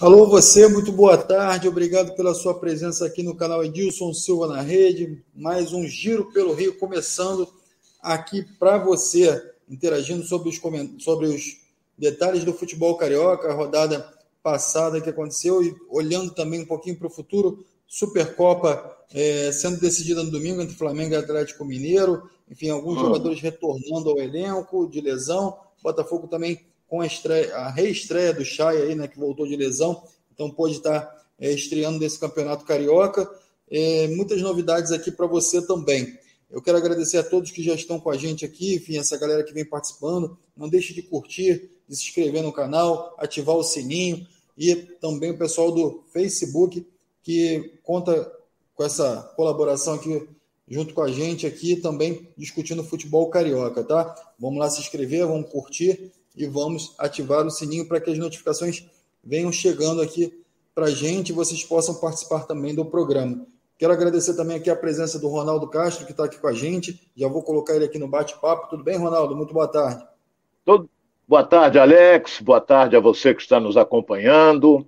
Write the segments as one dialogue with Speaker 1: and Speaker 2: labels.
Speaker 1: Alô, você, muito boa tarde, obrigado pela sua presença aqui no canal Edilson Silva na Rede. Mais um Giro pelo Rio começando aqui para você, interagindo sobre os, sobre os detalhes do futebol carioca, a rodada passada que aconteceu e olhando também um pouquinho para o futuro. Supercopa é, sendo decidida no domingo entre Flamengo e Atlético Mineiro, enfim, alguns hum. jogadores retornando ao elenco de lesão. Botafogo também com a, estreia, a reestreia do Chay aí, né, que voltou de lesão, então pode estar é, estreando nesse campeonato carioca. É, muitas novidades aqui para você também. Eu quero agradecer a todos que já estão com a gente aqui, enfim, essa galera que vem participando. Não deixe de curtir, de se inscrever no canal, ativar o sininho e também o pessoal do Facebook que conta com essa colaboração aqui junto com a gente aqui também discutindo futebol carioca, tá? Vamos lá se inscrever, vamos curtir e vamos ativar o sininho para que as notificações venham chegando aqui para a gente e vocês possam participar também do programa. Quero agradecer também aqui a presença do Ronaldo Castro, que está aqui com a gente. Já vou colocar ele aqui no bate-papo. Tudo bem, Ronaldo? Muito boa tarde.
Speaker 2: Tudo... Boa tarde, Alex. Boa tarde a você que está nos acompanhando.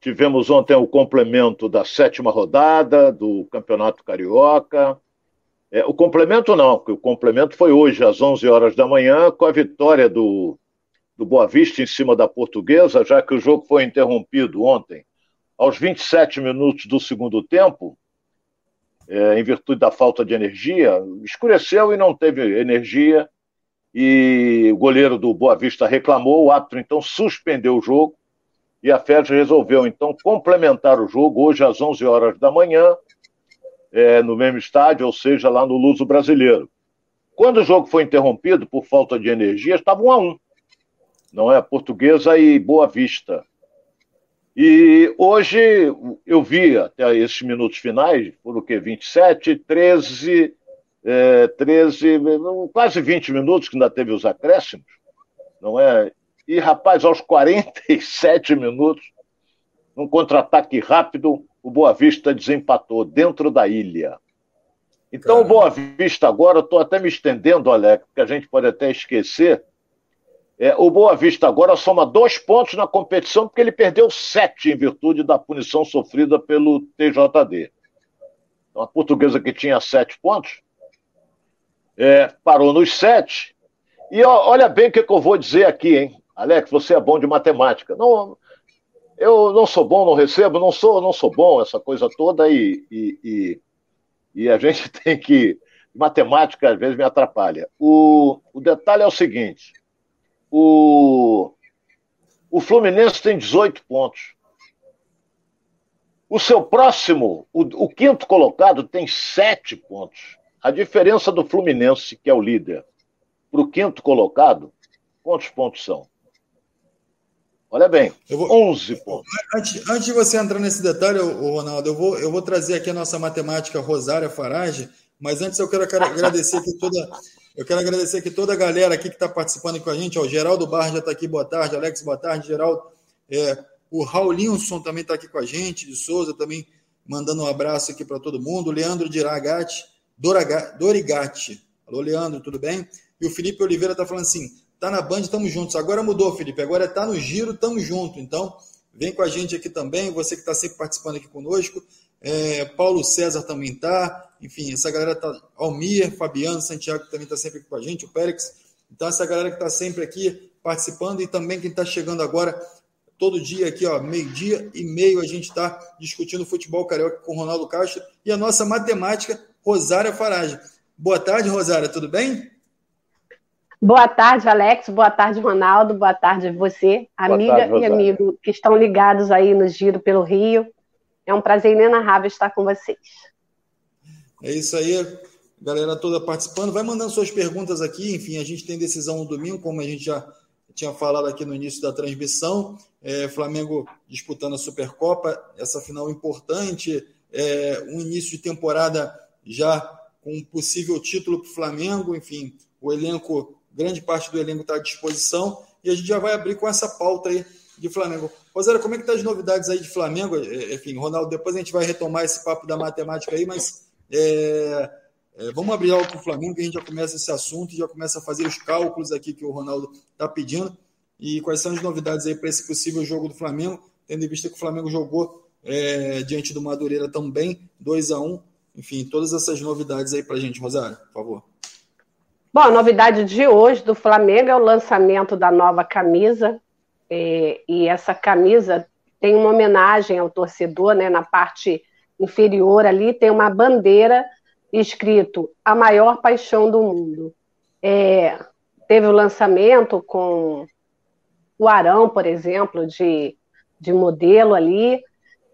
Speaker 2: Tivemos ontem o complemento da sétima rodada do Campeonato Carioca. É, o complemento não, o complemento foi hoje, às 11 horas da manhã, com a vitória do do Boa Vista em cima da Portuguesa, já que o jogo foi interrompido ontem, aos 27 minutos do segundo tempo, é, em virtude da falta de energia, escureceu e não teve energia, e o goleiro do Boa Vista reclamou, o árbitro então suspendeu o jogo, e a FED resolveu então complementar o jogo hoje às 11 horas da manhã, é, no mesmo estádio, ou seja, lá no Luso Brasileiro. Quando o jogo foi interrompido por falta de energia, estava um a um não é? Portuguesa e Boa Vista. E hoje eu vi até esses minutos finais, por o que? 27, 13, é, 13, quase 20 minutos, que ainda teve os acréscimos, não é? E, rapaz, aos 47 minutos, num contra-ataque rápido, o Boa Vista desempatou dentro da ilha. Então, o Boa Vista agora, estou até me estendendo, Alex, porque a gente pode até esquecer, é, o Boa Vista agora soma dois pontos na competição, porque ele perdeu sete em virtude da punição sofrida pelo TJD. Então, a portuguesa que tinha sete pontos é, parou nos sete. E ó, olha bem o que, que, eu vou dizer aqui, hein? Alex, você é bom de matemática. Não, eu não sou bom, não recebo, não sou, não sou bom, essa coisa toda, e, e, e, e a gente tem que. Matemática às vezes me atrapalha. O, o detalhe é o seguinte: o, o Fluminense tem 18 pontos. O seu próximo, o, o quinto colocado, tem 7 pontos. A diferença do Fluminense, que é o líder, para o quinto colocado, quantos pontos são? Olha bem, vou, 11 pontos.
Speaker 1: Antes, antes de você entrar nesse detalhe, Ronaldo, eu vou, eu vou trazer aqui a nossa matemática Rosária Farage, mas antes eu quero agradecer aqui toda, eu quero agradecer aqui toda a galera aqui que está participando com a gente. O Geraldo Barra já está aqui, boa tarde. Alex, boa tarde. Geraldo. É, o Raulinson também está aqui com a gente, de Souza também mandando um abraço aqui para todo mundo. Leandro Diragati, Dorigati. Alô, Leandro, tudo bem? E o Felipe Oliveira está falando assim: tá na Band, estamos juntos. Agora mudou, Felipe. Agora está no giro, estamos juntos. Então, vem com a gente aqui também. Você que está sempre participando aqui conosco. É, Paulo César também está, enfim, essa galera tá, Almir, Fabiano, Santiago também está sempre aqui com a gente, o Pérez. Então, essa galera que está sempre aqui participando e também quem está chegando agora, todo dia aqui, ó, meio-dia e meio, a gente está discutindo futebol carioca com o Ronaldo Castro e a nossa matemática, Rosária Farage. Boa tarde, Rosária, tudo bem?
Speaker 3: Boa tarde, Alex. Boa tarde, Ronaldo. Boa tarde, você, amiga tarde, e amigo que estão ligados aí no Giro pelo Rio. É um prazer inenarrável estar com vocês.
Speaker 1: É isso aí, galera toda participando. Vai mandando suas perguntas aqui. Enfim, a gente tem decisão no domingo, como a gente já tinha falado aqui no início da transmissão. É, Flamengo disputando a Supercopa, essa final importante. É, um início de temporada já com um possível título para o Flamengo. Enfim, o elenco, grande parte do elenco está à disposição. E a gente já vai abrir com essa pauta aí de Flamengo. Rosera, como é que tá as novidades aí de Flamengo? É, enfim, Ronaldo, depois a gente vai retomar esse papo da matemática aí, mas é, é, vamos abrir algo para o Flamengo, que a gente já começa esse assunto já começa a fazer os cálculos aqui que o Ronaldo está pedindo. E quais são as novidades aí para esse possível jogo do Flamengo? tendo em vista que o Flamengo jogou é, diante do Madureira também, 2 a 1 Enfim, todas essas novidades aí para a gente, Rosário, por favor.
Speaker 3: Bom, a novidade de hoje do Flamengo é o lançamento da nova camisa. É, e essa camisa tem uma homenagem ao torcedor, né? Na parte inferior ali tem uma bandeira escrito A Maior Paixão do Mundo. É, teve o lançamento com o Arão, por exemplo, de, de modelo ali.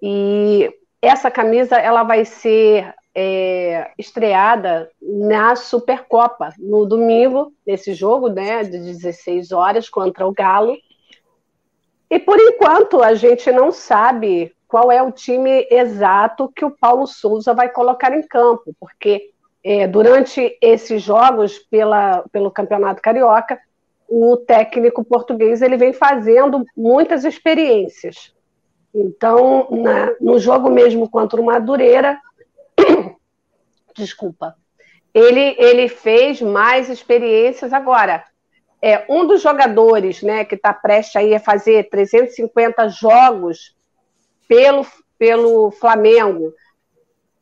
Speaker 3: E essa camisa ela vai ser é, estreada na Supercopa, no domingo, nesse jogo, né, de 16 horas, contra o Galo. E por enquanto a gente não sabe qual é o time exato que o Paulo Souza vai colocar em campo, porque é, durante esses jogos pela, pelo Campeonato Carioca, o técnico português ele vem fazendo muitas experiências. Então, na, no jogo mesmo contra o Madureira, desculpa, ele, ele fez mais experiências agora. É, um dos jogadores né, que está prestes aí a fazer 350 jogos pelo, pelo Flamengo,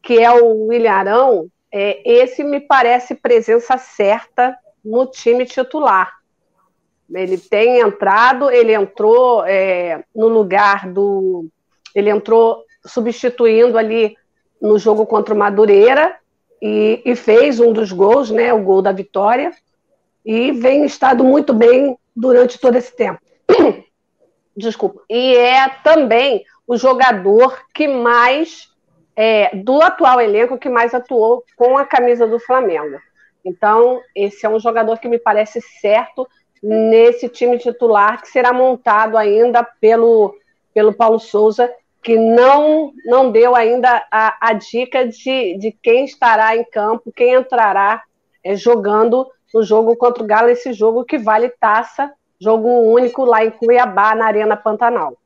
Speaker 3: que é o William Arão, é, esse me parece presença certa no time titular. Ele tem entrado, ele entrou é, no lugar do. Ele entrou substituindo ali no jogo contra o Madureira e, e, fez um dos gols, né, o gol da vitória, e vem estado muito bem durante todo esse tempo. Desculpa. E é também o jogador que mais, é, do atual elenco, que mais atuou com a camisa do Flamengo. Então, esse é um jogador que me parece certo nesse time titular que será montado ainda pelo, pelo Paulo Souza que não, não deu ainda a, a dica de, de quem estará em campo, quem entrará é, jogando no jogo contra o Galo, esse jogo que vale taça, jogo único lá em Cuiabá, na Arena Pantanal.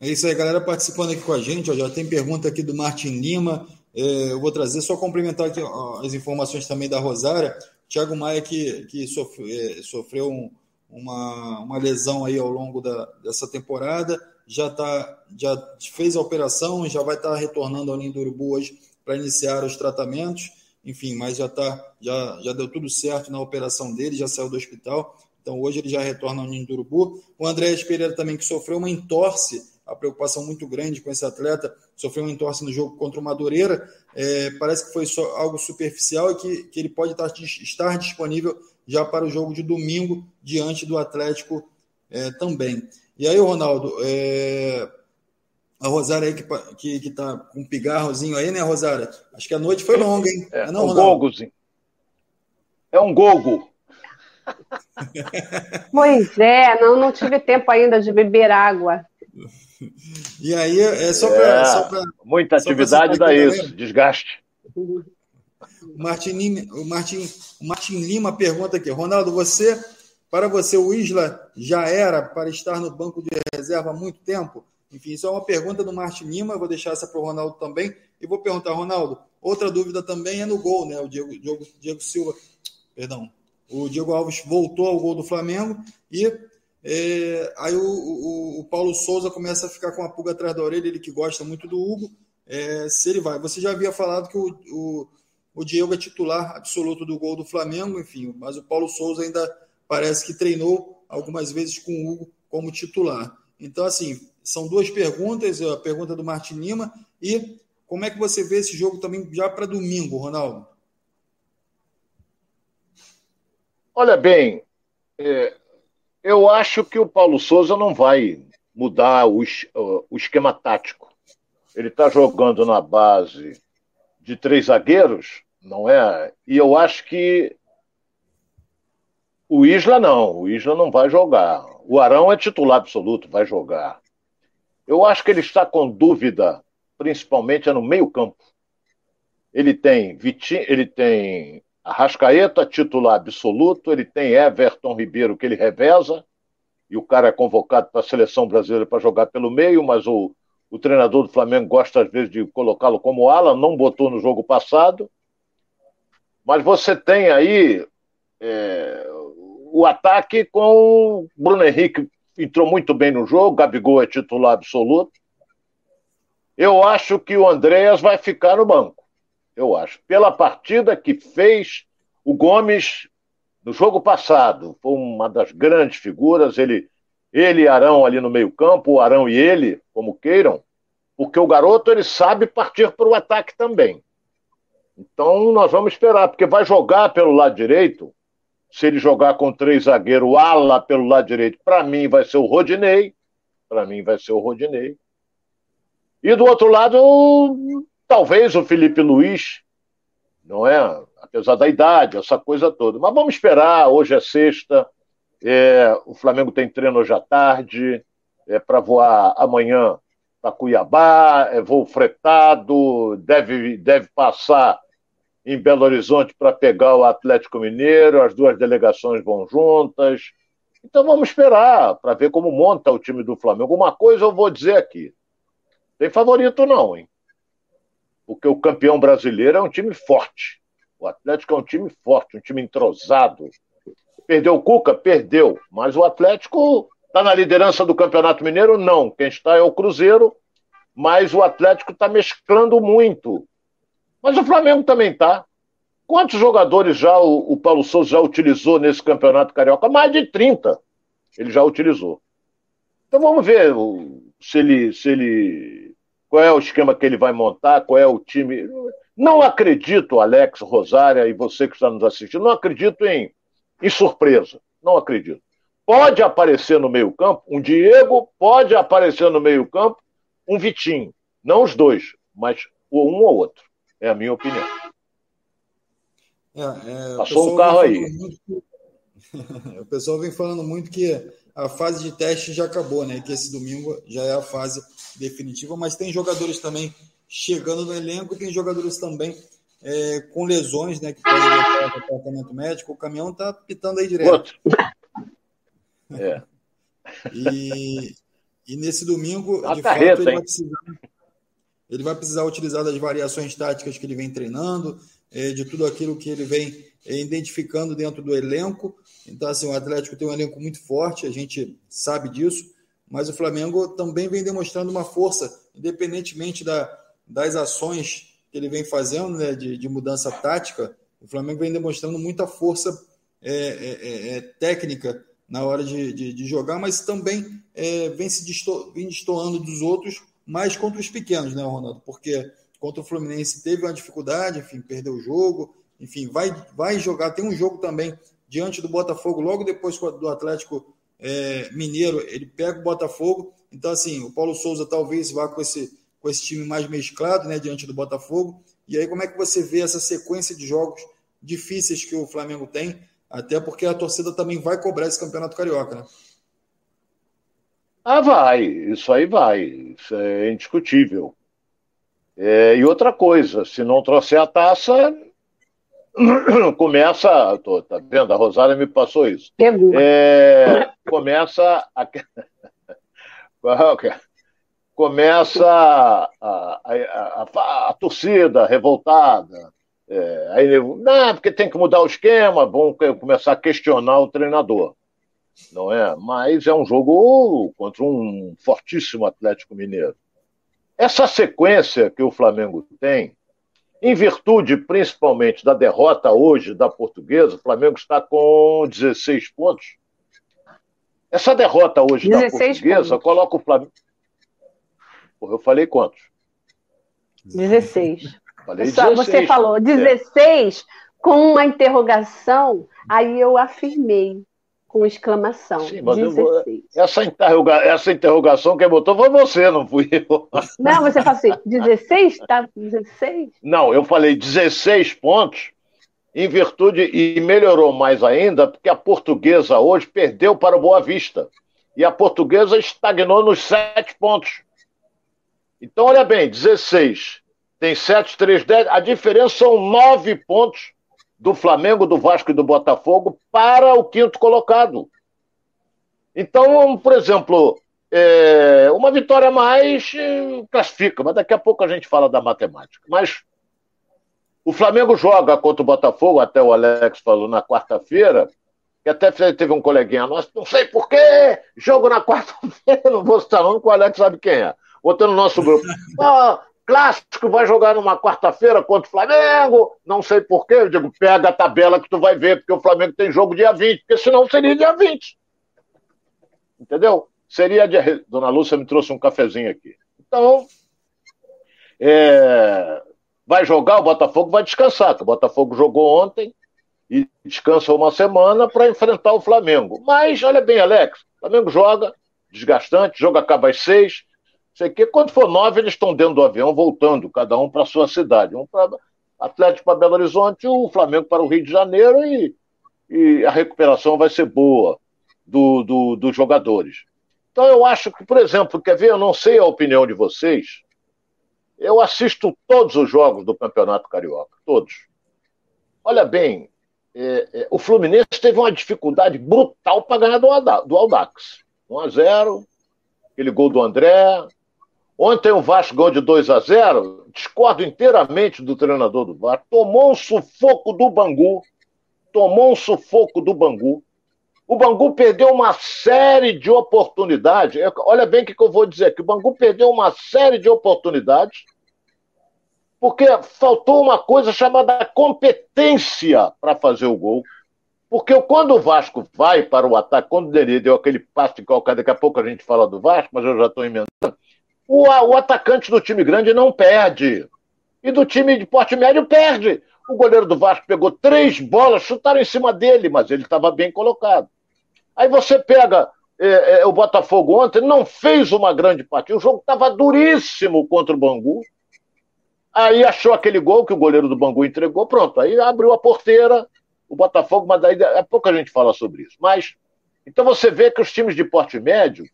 Speaker 1: É isso aí, galera participando aqui com a gente. Ó, já tem pergunta aqui do Martin Lima. É, eu vou trazer, só complementar aqui ó, as informações também da Rosária. Tiago Maia, que, que sofreu, é, sofreu um, uma, uma lesão aí ao longo da, dessa temporada já, tá, já fez a operação, já vai estar tá retornando ao Ninho do Urubu hoje para iniciar os tratamentos. Enfim, mas já, tá, já, já deu tudo certo na operação dele, já saiu do hospital. Então hoje ele já retorna ao Ninho do Urubu. O André Pereira também, que sofreu uma entorse, a preocupação muito grande com esse atleta, sofreu uma entorse no jogo contra o Madureira. É, parece que foi só algo superficial e que, que ele pode estar, estar disponível já para o jogo de domingo diante do Atlético é, também. E aí, Ronaldo, é... a Rosária aí que, que, que tá com um pigarrozinho aí, né, Rosária? Acho que a noite foi longa, hein?
Speaker 2: É, é não, um gogozinho. É um gogo.
Speaker 3: Pois é, não, não tive tempo ainda de beber água.
Speaker 1: E aí, é só para. É,
Speaker 2: muita atividade dá isso, desgaste.
Speaker 1: O Martin, Lima, o, Martin, o Martin Lima pergunta aqui: Ronaldo, você para você, o Isla já era para estar no banco de reserva há muito tempo? Enfim, isso é uma pergunta do Martin Lima, vou deixar essa para o Ronaldo também. E vou perguntar, Ronaldo, outra dúvida também é no gol, né? O Diego, Diego, Diego Silva, perdão, o Diego Alves voltou ao gol do Flamengo e é, aí o, o, o, Paulo Souza começa a ficar com a pulga atrás da orelha, ele que gosta muito do Hugo, é, se ele vai. Você já havia falado que o, o, o Diego é titular absoluto do gol do Flamengo, enfim, mas o Paulo Souza ainda parece que treinou algumas vezes com o Hugo como titular. Então, assim, são duas perguntas, a pergunta do Martin Lima e como é que você vê esse jogo também já para domingo, Ronaldo?
Speaker 2: Olha bem, é, eu acho que o Paulo Souza não vai mudar o, o esquema tático. Ele está jogando na base de três zagueiros, não é? E eu acho que o Isla não, o Isla não vai jogar. O Arão é titular absoluto, vai jogar. Eu acho que ele está com dúvida, principalmente no meio-campo. Ele tem Vitinho, ele tem Arrascaeta, titular absoluto, ele tem Everton Ribeiro, que ele reveza, e o cara é convocado para a seleção brasileira para jogar pelo meio, mas o, o treinador do Flamengo gosta às vezes de colocá-lo como ala, não botou no jogo passado. Mas você tem aí é, o ataque com o Bruno Henrique entrou muito bem no jogo, Gabigol é titular absoluto. Eu acho que o Andréas vai ficar no banco. Eu acho. Pela partida que fez o Gomes no jogo passado, foi uma das grandes figuras. Ele, ele e Arão ali no meio-campo, o Arão e ele, como queiram, porque o garoto ele sabe partir para o ataque também. Então nós vamos esperar, porque vai jogar pelo lado direito. Se ele jogar com três zagueiros, ala pelo lado direito, para mim vai ser o Rodinei. Para mim vai ser o Rodinei. E do outro lado, talvez o Felipe Luiz, não é? Apesar da idade, essa coisa toda. Mas vamos esperar, hoje é sexta, é, o Flamengo tem treino hoje à tarde, é para voar amanhã para Cuiabá, é voo fretado, deve, deve passar em Belo Horizonte para pegar o Atlético Mineiro, as duas delegações vão juntas. Então vamos esperar para ver como monta o time do Flamengo. Uma coisa eu vou dizer aqui: tem favorito não, hein? Porque o campeão brasileiro é um time forte. O Atlético é um time forte, um time entrosado. Perdeu o Cuca? Perdeu. Mas o Atlético está na liderança do Campeonato Mineiro? Não. Quem está é o Cruzeiro, mas o Atlético está mesclando muito. Mas o Flamengo também está. Quantos jogadores já o, o Paulo Souza já utilizou nesse Campeonato Carioca? Mais de 30 ele já utilizou. Então vamos ver se ele, se ele. Qual é o esquema que ele vai montar, qual é o time. Não acredito, Alex, Rosária e você que está nos assistindo, não acredito em, em surpresa. Não acredito. Pode aparecer no meio-campo um Diego, pode aparecer no meio-campo um Vitinho. Não os dois, mas um ou outro. É a minha opinião.
Speaker 1: É, é,
Speaker 2: Passou um carro aí.
Speaker 1: Muito... o pessoal vem falando muito que a fase de teste já acabou, né? Que esse domingo já é a fase definitiva, mas tem jogadores também chegando no elenco, tem jogadores também é, com lesões, né? Que podem levar para o tratamento médico. O caminhão está pitando aí direto. Outro. É. E, e nesse domingo, a de carreta, fato, ele vai, precisar, ele vai precisar utilizar das variações táticas que ele vem treinando, é, de tudo aquilo que ele vem é, identificando dentro do elenco. Então, assim, o Atlético tem um elenco muito forte, a gente sabe disso, mas o Flamengo também vem demonstrando uma força, independentemente da, das ações que ele vem fazendo, né, de, de mudança tática, o Flamengo vem demonstrando muita força é, é, é, é técnica na hora de, de, de jogar, mas também vem se destoando dos outros, mais contra os pequenos, né, Ronaldo? Porque contra o Fluminense teve uma dificuldade, enfim, perdeu o jogo, enfim, vai, vai jogar. Tem um jogo também diante do Botafogo, logo depois do Atlético é, Mineiro, ele pega o Botafogo. Então, assim, o Paulo Souza talvez vá com esse, com esse time mais mesclado, né, diante do Botafogo. E aí, como é que você vê essa sequência de jogos difíceis que o Flamengo tem? Até porque a torcida também vai cobrar esse campeonato carioca, né?
Speaker 2: Ah, vai, isso aí vai, isso é indiscutível. É, e outra coisa, se não trouxer a taça, começa. Tô, tá vendo? A Rosária me passou isso. É, começa a. começa a, a, a, a, torcida revoltada. É, aí, não, porque tem que mudar o esquema, vão começar a questionar o treinador. Não é? Mas é um jogo contra um fortíssimo Atlético Mineiro. Essa sequência que o Flamengo tem, em virtude principalmente da derrota hoje da Portuguesa, o Flamengo está com 16 pontos. Essa derrota hoje da Portuguesa pontos. coloca o Flamengo. Porra, eu falei quantos?
Speaker 3: 16. Falei 16. Você falou 16 é. com uma interrogação, aí eu afirmei com exclamação. Sim, mas
Speaker 2: vou, essa, interroga, essa interrogação quem botou foi você, não fui eu.
Speaker 3: Não, você falou assim, 16? Tá 16?
Speaker 2: Não, eu falei 16 pontos em virtude, e melhorou mais ainda, porque a portuguesa hoje perdeu para o Boa Vista. E a portuguesa estagnou nos 7 pontos. Então, olha bem, 16 tem 7, 3, 10. A diferença são 9 pontos do Flamengo, do Vasco e do Botafogo para o quinto colocado. Então, por exemplo, é, uma vitória a mais eh, classifica, mas daqui a pouco a gente fala da matemática. Mas o Flamengo joga contra o Botafogo, até o Alex falou na quarta-feira, que até teve um coleguinha nosso, não sei porquê, jogo na quarta-feira, não vou citar nome, o Alex sabe quem é. Botou no nosso grupo. Ah, clássico vai jogar numa quarta-feira contra o Flamengo, não sei porquê. Eu digo, pega a tabela que tu vai ver, porque o Flamengo tem jogo dia 20, porque senão seria dia 20. Entendeu? Seria dia. Dona Lúcia me trouxe um cafezinho aqui. Então, é... vai jogar, o Botafogo vai descansar, o Botafogo jogou ontem e descansa uma semana para enfrentar o Flamengo. Mas, olha bem, Alex, o Flamengo joga, desgastante, jogo acaba às seis, sei que quando for nove, eles estão dentro do avião, voltando, cada um para sua cidade. Um para Atlético para Belo Horizonte, o Flamengo para o Rio de Janeiro e, e a recuperação vai ser boa do, do, dos jogadores. Então eu acho que, por exemplo, quer ver, eu não sei a opinião de vocês, eu assisto todos os jogos do Campeonato Carioca, todos. Olha bem, é, é, o Fluminense teve uma dificuldade brutal para ganhar do, do Aldax. 1 a 0 aquele gol do André. Ontem o Vasco ganhou de 2 a 0 discordo inteiramente do treinador do Vasco. Tomou um sufoco do Bangu. Tomou um sufoco do Bangu. O Bangu perdeu uma série de oportunidades. Olha bem o que eu vou dizer aqui. O Bangu perdeu uma série de oportunidades porque faltou uma coisa chamada competência para fazer o gol. Porque quando o Vasco vai para o ataque, quando o deu aquele passe de qualquer, daqui a pouco a gente fala do Vasco, mas eu já estou emendando, o, o atacante do time grande não perde. E do time de porte médio perde. O goleiro do Vasco pegou três bolas, chutaram em cima dele, mas ele estava bem colocado. Aí você pega é, é, o Botafogo ontem, não fez uma grande partida, o jogo estava duríssimo contra o Bangu. Aí achou aquele gol que o goleiro do Bangu entregou, pronto. Aí abriu a porteira, o Botafogo, mas daí é pouco a gente fala sobre isso. Mas, então você vê que os times de porte médio,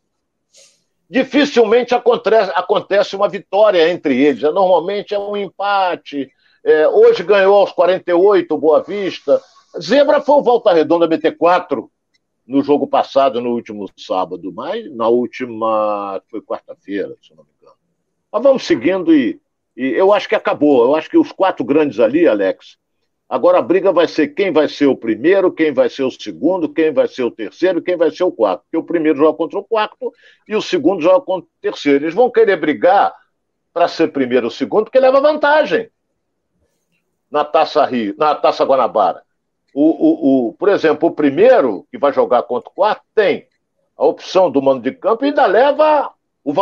Speaker 2: dificilmente acontece, acontece uma vitória entre eles. É, normalmente é um empate. É, hoje ganhou aos 48 o Boa Vista. Zebra foi o Volta Redonda BT4 no jogo passado, no último sábado, mas na última. Foi quarta-feira, se não me engano. Mas vamos seguindo e e eu acho que acabou. Eu acho que os quatro grandes ali, Alex, agora a briga vai ser quem vai ser o primeiro, quem vai ser o segundo, quem vai ser o terceiro, quem vai ser o quarto. Porque o primeiro joga contra o quarto e o segundo joga contra o terceiro. Eles vão querer brigar para ser primeiro ou segundo, porque leva vantagem na Taça Rio, na Taça Guanabara. O, o, o, por exemplo, o primeiro que vai jogar contra o quarto tem a opção do mando de campo e ainda leva o,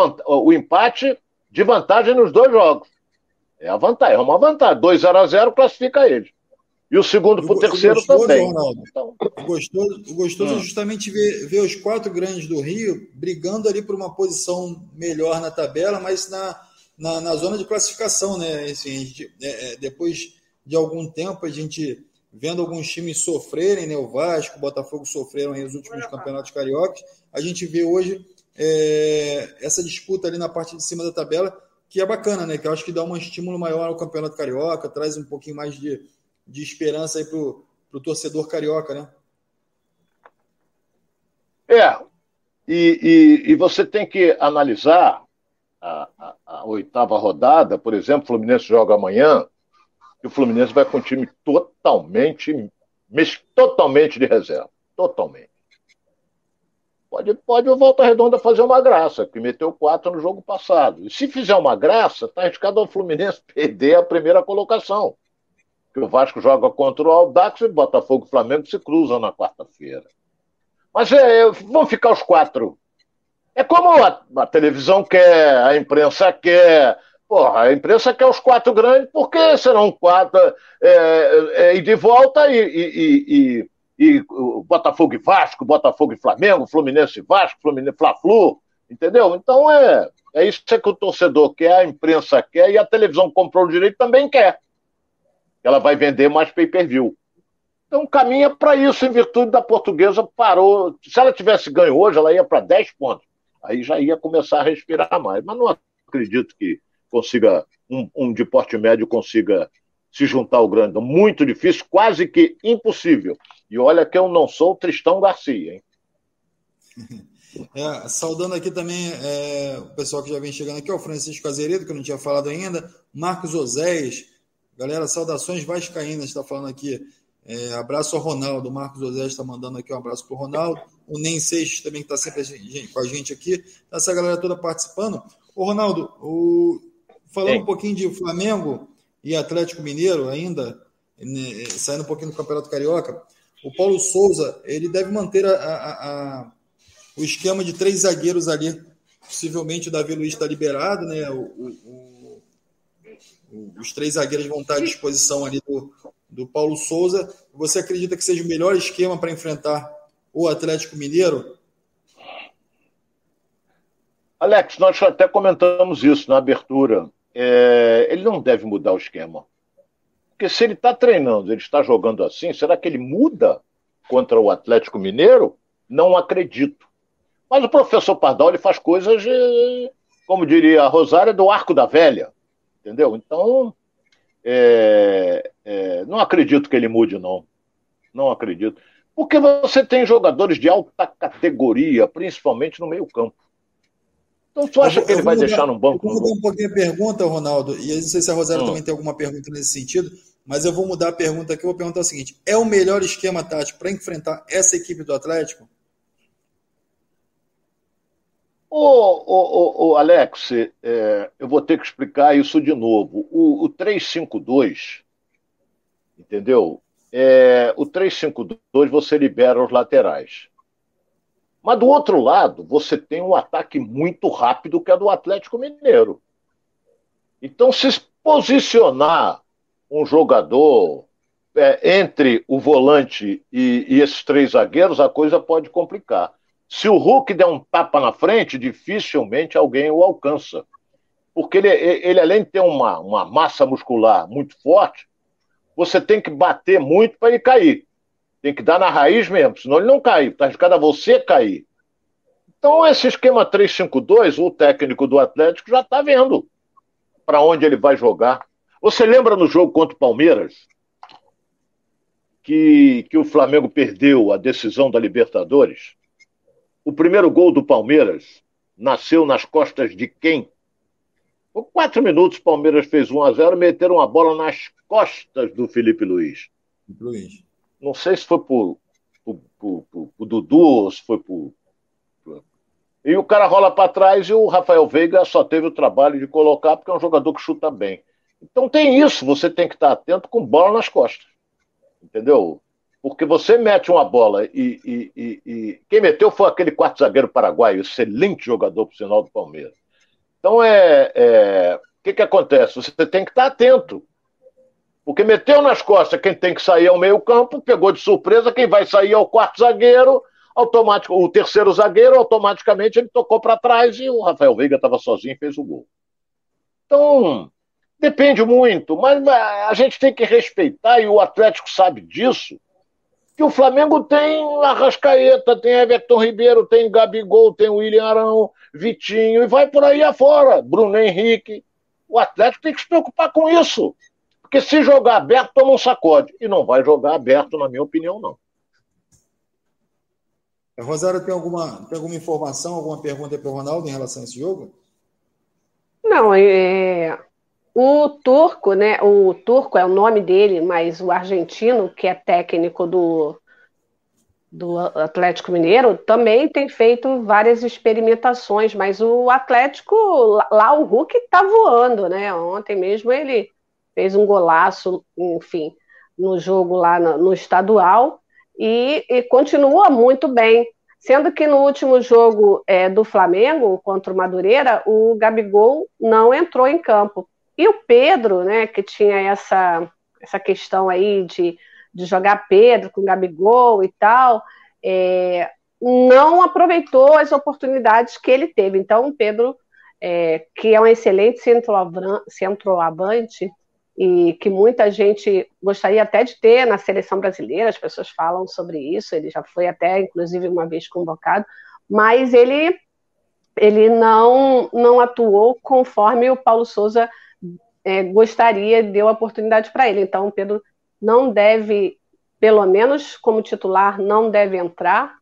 Speaker 2: o empate de vantagem nos dois jogos. É a vantagem, é uma vantagem. 2 0 a 0 classifica ele. E o segundo para o terceiro gostoso, também.
Speaker 1: Ronaldo, então... o gostoso, o gostoso é hum. justamente ver, ver os quatro grandes do Rio brigando ali por uma posição melhor na tabela, mas na, na, na zona de classificação, né? Assim, gente, é, é, depois de algum tempo, a gente vendo alguns times sofrerem, né? O Vasco, o Botafogo sofreram nos últimos campeonatos cariocas. A gente vê hoje é, essa disputa ali na parte de cima da tabela que é bacana, né? Que eu acho que dá um estímulo maior ao Campeonato Carioca, traz um pouquinho mais de, de esperança aí pro, pro torcedor carioca, né?
Speaker 2: É, e, e, e você tem que analisar a, a, a, oitava rodada, por exemplo, o Fluminense joga amanhã, e o Fluminense vai com um time totalmente, totalmente de reserva, totalmente. Pode, pode o Volta Redonda fazer uma graça, que meteu quatro no jogo passado. E se fizer uma graça, está arriscado ao Fluminense perder a primeira colocação. Que o Vasco joga contra o Aldax e Botafogo e Flamengo se cruzam na quarta-feira. Mas é, vão ficar os quatro. É como a, a, televisão quer, a imprensa quer. Porra, a imprensa quer os quatro grandes, porque serão quatro é, é, é, e de volta e, e, e e Botafogo e Vasco, Botafogo e Flamengo, Fluminense e Vasco, Fluminense Fla-Flu, entendeu? Então é, é isso que o torcedor quer, a imprensa quer e a televisão comprou o direito também quer. Ela vai vender mais pay-per-view. Então caminha para isso em virtude da portuguesa parou. Se ela tivesse ganho hoje, ela ia para 10 pontos. Aí já ia começar a respirar mais. Mas não acredito que consiga um, um de porte médio consiga se juntar ao grande. Muito difícil, quase que impossível. E olha que eu não sou o Tristão Garcia, hein?
Speaker 1: É, saudando aqui também é, o pessoal que já vem chegando aqui, o Francisco Azeredo, que eu não tinha falado ainda, Marcos Oséias, galera, saudações vascaínas, está falando aqui. É, abraço ao Ronaldo, o Marcos José está mandando aqui um abraço para o Ronaldo, o Nem Seixas também que está sempre com a gente aqui, essa galera toda participando. Ô Ronaldo, o... falando Sim. um pouquinho de Flamengo e Atlético Mineiro ainda, né, saindo um pouquinho do Campeonato Carioca, o Paulo Souza ele deve manter a, a, a, o esquema de três zagueiros ali. Possivelmente o Davi Luiz está liberado, né? O, o, o, os três zagueiros vão estar à disposição ali do, do Paulo Souza. Você acredita que seja o melhor esquema para enfrentar o Atlético Mineiro?
Speaker 2: Alex, nós até comentamos isso na abertura. É, ele não deve mudar o esquema. Porque se ele está treinando, ele está jogando assim, será que ele muda contra o Atlético Mineiro? Não acredito. Mas o professor Pardal ele faz coisas, como diria a Rosária, do arco da velha. Entendeu? Então, é, é, não acredito que ele mude, não. Não acredito. Porque você tem jogadores de alta categoria, principalmente no meio-campo. Então, tu acha eu, que ele vai mudar, deixar no banco?
Speaker 1: Eu vou mudar um pouquinho a pergunta, Ronaldo, e não sei se a Rosário hum. também tem alguma pergunta nesse sentido mas eu vou mudar a pergunta aqui. Eu vou perguntar o seguinte: é o melhor esquema tático para enfrentar essa equipe do Atlético?
Speaker 2: Ô, ô, ô, ô Alex, é, eu vou ter que explicar isso de novo. O, o 352, entendeu? É, o 352 você libera os laterais. Mas do outro lado, você tem um ataque muito rápido que é do Atlético Mineiro. Então, se posicionar um jogador é, entre o volante e, e, esses três zagueiros, a coisa pode complicar. Se o Hulk der um tapa na frente, dificilmente alguém o alcança. Porque ele, ele além de ter uma, uma massa muscular muito forte, você tem que bater muito para ele cair. Tem que dar na raiz mesmo, senão ele não cai. Está arriscado a você cair. Então, esse esquema 3-5-2, o técnico do Atlético já está vendo para onde ele vai jogar. Você lembra no jogo contra o Palmeiras que, que o Flamengo perdeu a decisão da Libertadores? O primeiro gol do Palmeiras nasceu nas costas de quem? Por quatro minutos, o Palmeiras fez 1 a 0 meteram a bola nas costas do Felipe Luiz. Luiz. Não sei se foi por, por, por, por, por Dudu ou se foi por. E o cara rola para trás e o Rafael Veiga só teve o trabalho de colocar, porque é um jogador que chuta bem. Então tem isso, você tem que estar atento com bola nas costas. Entendeu? Porque você mete uma bola e, e, e, e... quem meteu foi aquele quarto zagueiro paraguaio, excelente jogador por sinal do Palmeiras. Então é, é... o que, que acontece? Você tem que estar atento. Porque meteu nas costas quem tem que sair ao meio-campo, pegou de surpresa, quem vai sair é o quarto zagueiro, automático, o terceiro zagueiro, automaticamente ele tocou para trás e o Rafael Veiga estava sozinho e fez o gol. Então, Depende muito, mas a gente tem que respeitar, e o Atlético sabe disso, que o Flamengo tem Arrascaeta, tem Everton Ribeiro, tem Gabigol, tem William Arão, Vitinho, e vai por aí afora, Bruno Henrique. O Atlético tem que se preocupar com isso. Porque se jogar aberto, toma um sacode. E não vai jogar aberto, na minha opinião, não.
Speaker 1: Rosário, tem alguma, tem alguma informação, alguma pergunta para o Ronaldo em relação a esse jogo?
Speaker 3: Não, é, o turco, né? O turco é o nome dele, mas o argentino, que é técnico do, do Atlético Mineiro, também tem feito várias experimentações, mas o Atlético, lá o Hulk está voando, né? Ontem mesmo ele fez um golaço, enfim, no jogo lá no, no estadual e, e, continua muito bem. Sendo que no último jogo é, do Flamengo contra o Madureira, o Gabigol não entrou em campo. E o Pedro, né, que tinha essa, essa questão aí de, de jogar Pedro com Gabigol e tal, é, não aproveitou as oportunidades que ele teve. Então, o Pedro, é, que é um excelente centroavante e que muita gente gostaria até de ter na seleção brasileira, as pessoas falam sobre isso, ele já foi até, inclusive, uma vez convocado, mas ele, ele não, não atuou conforme o Paulo Souza é, gostaria, deu a oportunidade para ele. Então, Pedro não deve, pelo menos como titular, não deve entrar.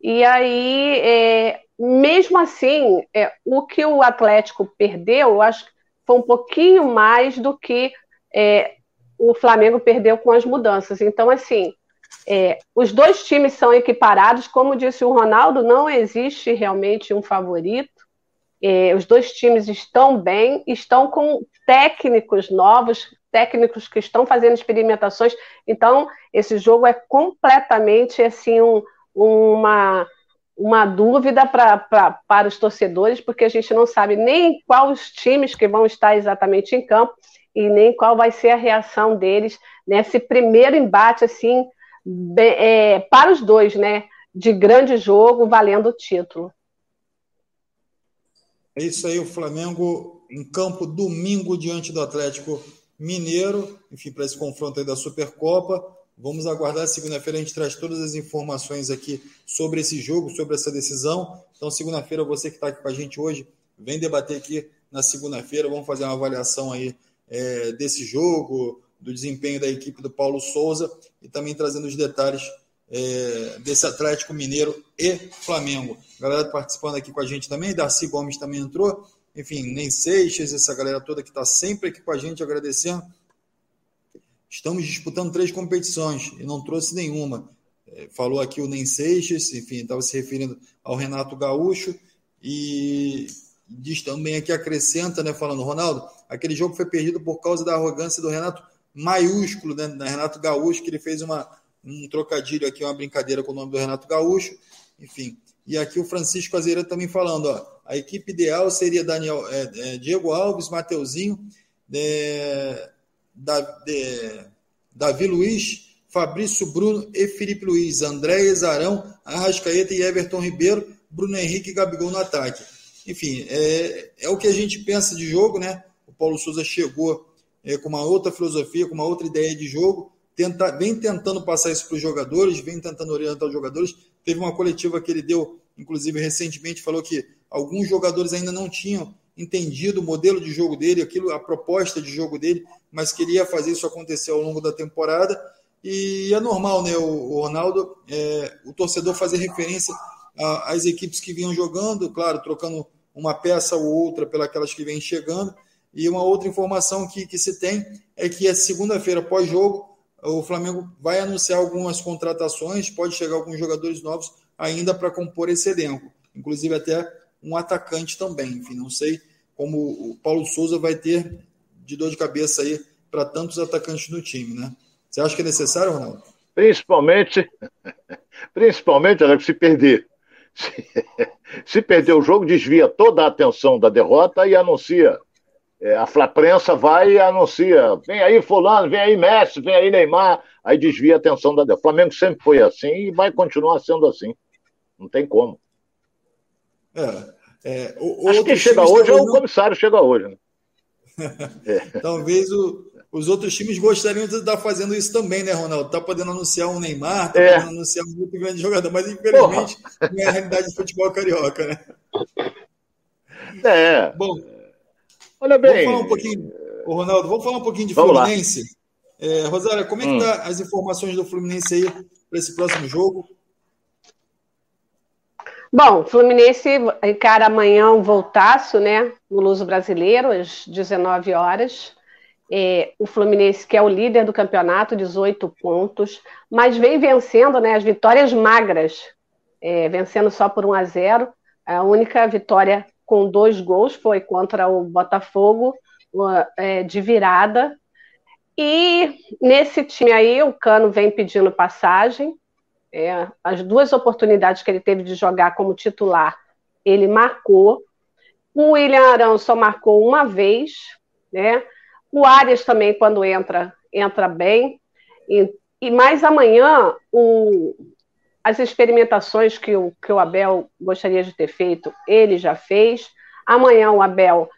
Speaker 3: E aí, é, mesmo assim, é, o que o Atlético perdeu, eu acho que foi um pouquinho mais do que é, o Flamengo perdeu com as mudanças. Então, assim, é, os dois times são equiparados, como disse o Ronaldo, não existe realmente um favorito. É, os dois times estão bem, estão com técnicos novos, técnicos que estão fazendo experimentações. Então, esse jogo é completamente assim um, uma, uma dúvida pra, pra, para os torcedores, porque a gente não sabe nem quais os times que vão estar exatamente em campo e nem qual vai ser a reação deles nesse primeiro embate assim é, para os dois, né? De grande jogo, valendo o título.
Speaker 1: É isso aí, o Flamengo em campo domingo diante do Atlético Mineiro, enfim, para esse confronto aí da Supercopa. Vamos aguardar segunda-feira, a gente traz todas as informações aqui sobre esse jogo, sobre essa decisão. Então, segunda-feira, você que está aqui com a gente hoje, vem debater aqui na segunda-feira. Vamos fazer uma avaliação aí é, desse jogo, do desempenho da equipe do Paulo Souza e também trazendo os detalhes é, desse Atlético Mineiro e Flamengo. galera participando aqui com a gente também, Darcy Gomes também entrou, enfim, Nem Seixas, essa galera toda que está sempre aqui com a gente, agradecendo. Estamos disputando três competições e não trouxe nenhuma. É, falou aqui o Nem Seixas, enfim, estava se referindo ao Renato Gaúcho e diz também aqui, acrescenta, né, falando, Ronaldo, aquele jogo foi perdido por causa da arrogância do Renato maiúsculo, né, Renato Gaúcho, que ele fez uma, um trocadilho aqui, uma brincadeira com o nome do Renato Gaúcho, enfim. E aqui o Francisco Azeira também falando, ó, a equipe ideal seria Daniel, é, é, Diego Alves, Mateuzinho, é, da, de, Davi Luiz, Fabrício Bruno e Felipe Luiz, André Exarão, Arrascaeta e Everton Ribeiro, Bruno Henrique e Gabigol no ataque. Enfim, é, é o que a gente pensa de jogo, né? O Paulo Souza chegou é, com uma outra filosofia, com uma outra ideia de jogo, tenta, vem tentando passar isso para os jogadores, vem tentando orientar os jogadores. Teve uma coletiva que ele deu, inclusive recentemente, falou que alguns jogadores ainda não tinham entendido o modelo de jogo dele, aquilo, a proposta de jogo dele, mas queria fazer isso acontecer ao longo da temporada. E é normal, né, o, o Ronaldo, é, o torcedor fazer referência às equipes que vinham jogando, claro, trocando uma peça ou outra pelas que vêm chegando, e uma outra informação que, que se tem é que a segunda-feira, pós-jogo, o Flamengo vai anunciar algumas contratações, pode chegar alguns jogadores novos ainda para compor esse elenco, inclusive até um atacante também. Enfim, não sei como o Paulo Souza vai ter de dor de cabeça aí para tantos atacantes no time, né? Você acha que é necessário, Ronaldo?
Speaker 2: Principalmente, principalmente, Alex, se perder. Se, se perder o jogo, desvia toda a atenção da derrota e anuncia é, a prensa vai e anuncia: vem aí Fulano, vem aí Messi, vem aí Neymar, aí desvia a atenção da. O Flamengo sempre foi assim e vai continuar sendo assim. Não tem como.
Speaker 1: É, é,
Speaker 2: o, Acho que chega hoje é o comissário chega hoje, né?
Speaker 1: é. Talvez o, os outros times gostariam de estar fazendo isso também, né, Ronaldo? Tá podendo anunciar um Neymar, tá é. podendo anunciar um muito grande jogador, mas infelizmente Porra. não é a realidade do futebol carioca, né?
Speaker 2: É.
Speaker 1: Bom, Olha bem. Vamos falar um pouquinho, o Ronaldo, vamos falar um pouquinho de vamos Fluminense. É, Rosário, como é que hum. tá as informações do Fluminense aí para esse próximo jogo?
Speaker 3: Bom, Fluminense encara amanhã um voltaço, né, no Luso Brasileiro, às 19 horas. É, o Fluminense, que é o líder do campeonato, 18 pontos, mas vem vencendo né, as vitórias magras, é, vencendo só por 1 a 0. A única vitória com dois gols, foi contra o Botafogo, é, de virada. E nesse time aí, o Cano vem pedindo passagem. É, as duas oportunidades que ele teve de jogar como titular, ele marcou. O William Arão só marcou uma vez, né? O Arias também, quando entra, entra bem. E, e mais amanhã, o, as experimentações que o, que o Abel gostaria de ter feito, ele já fez. Amanhã o Abel,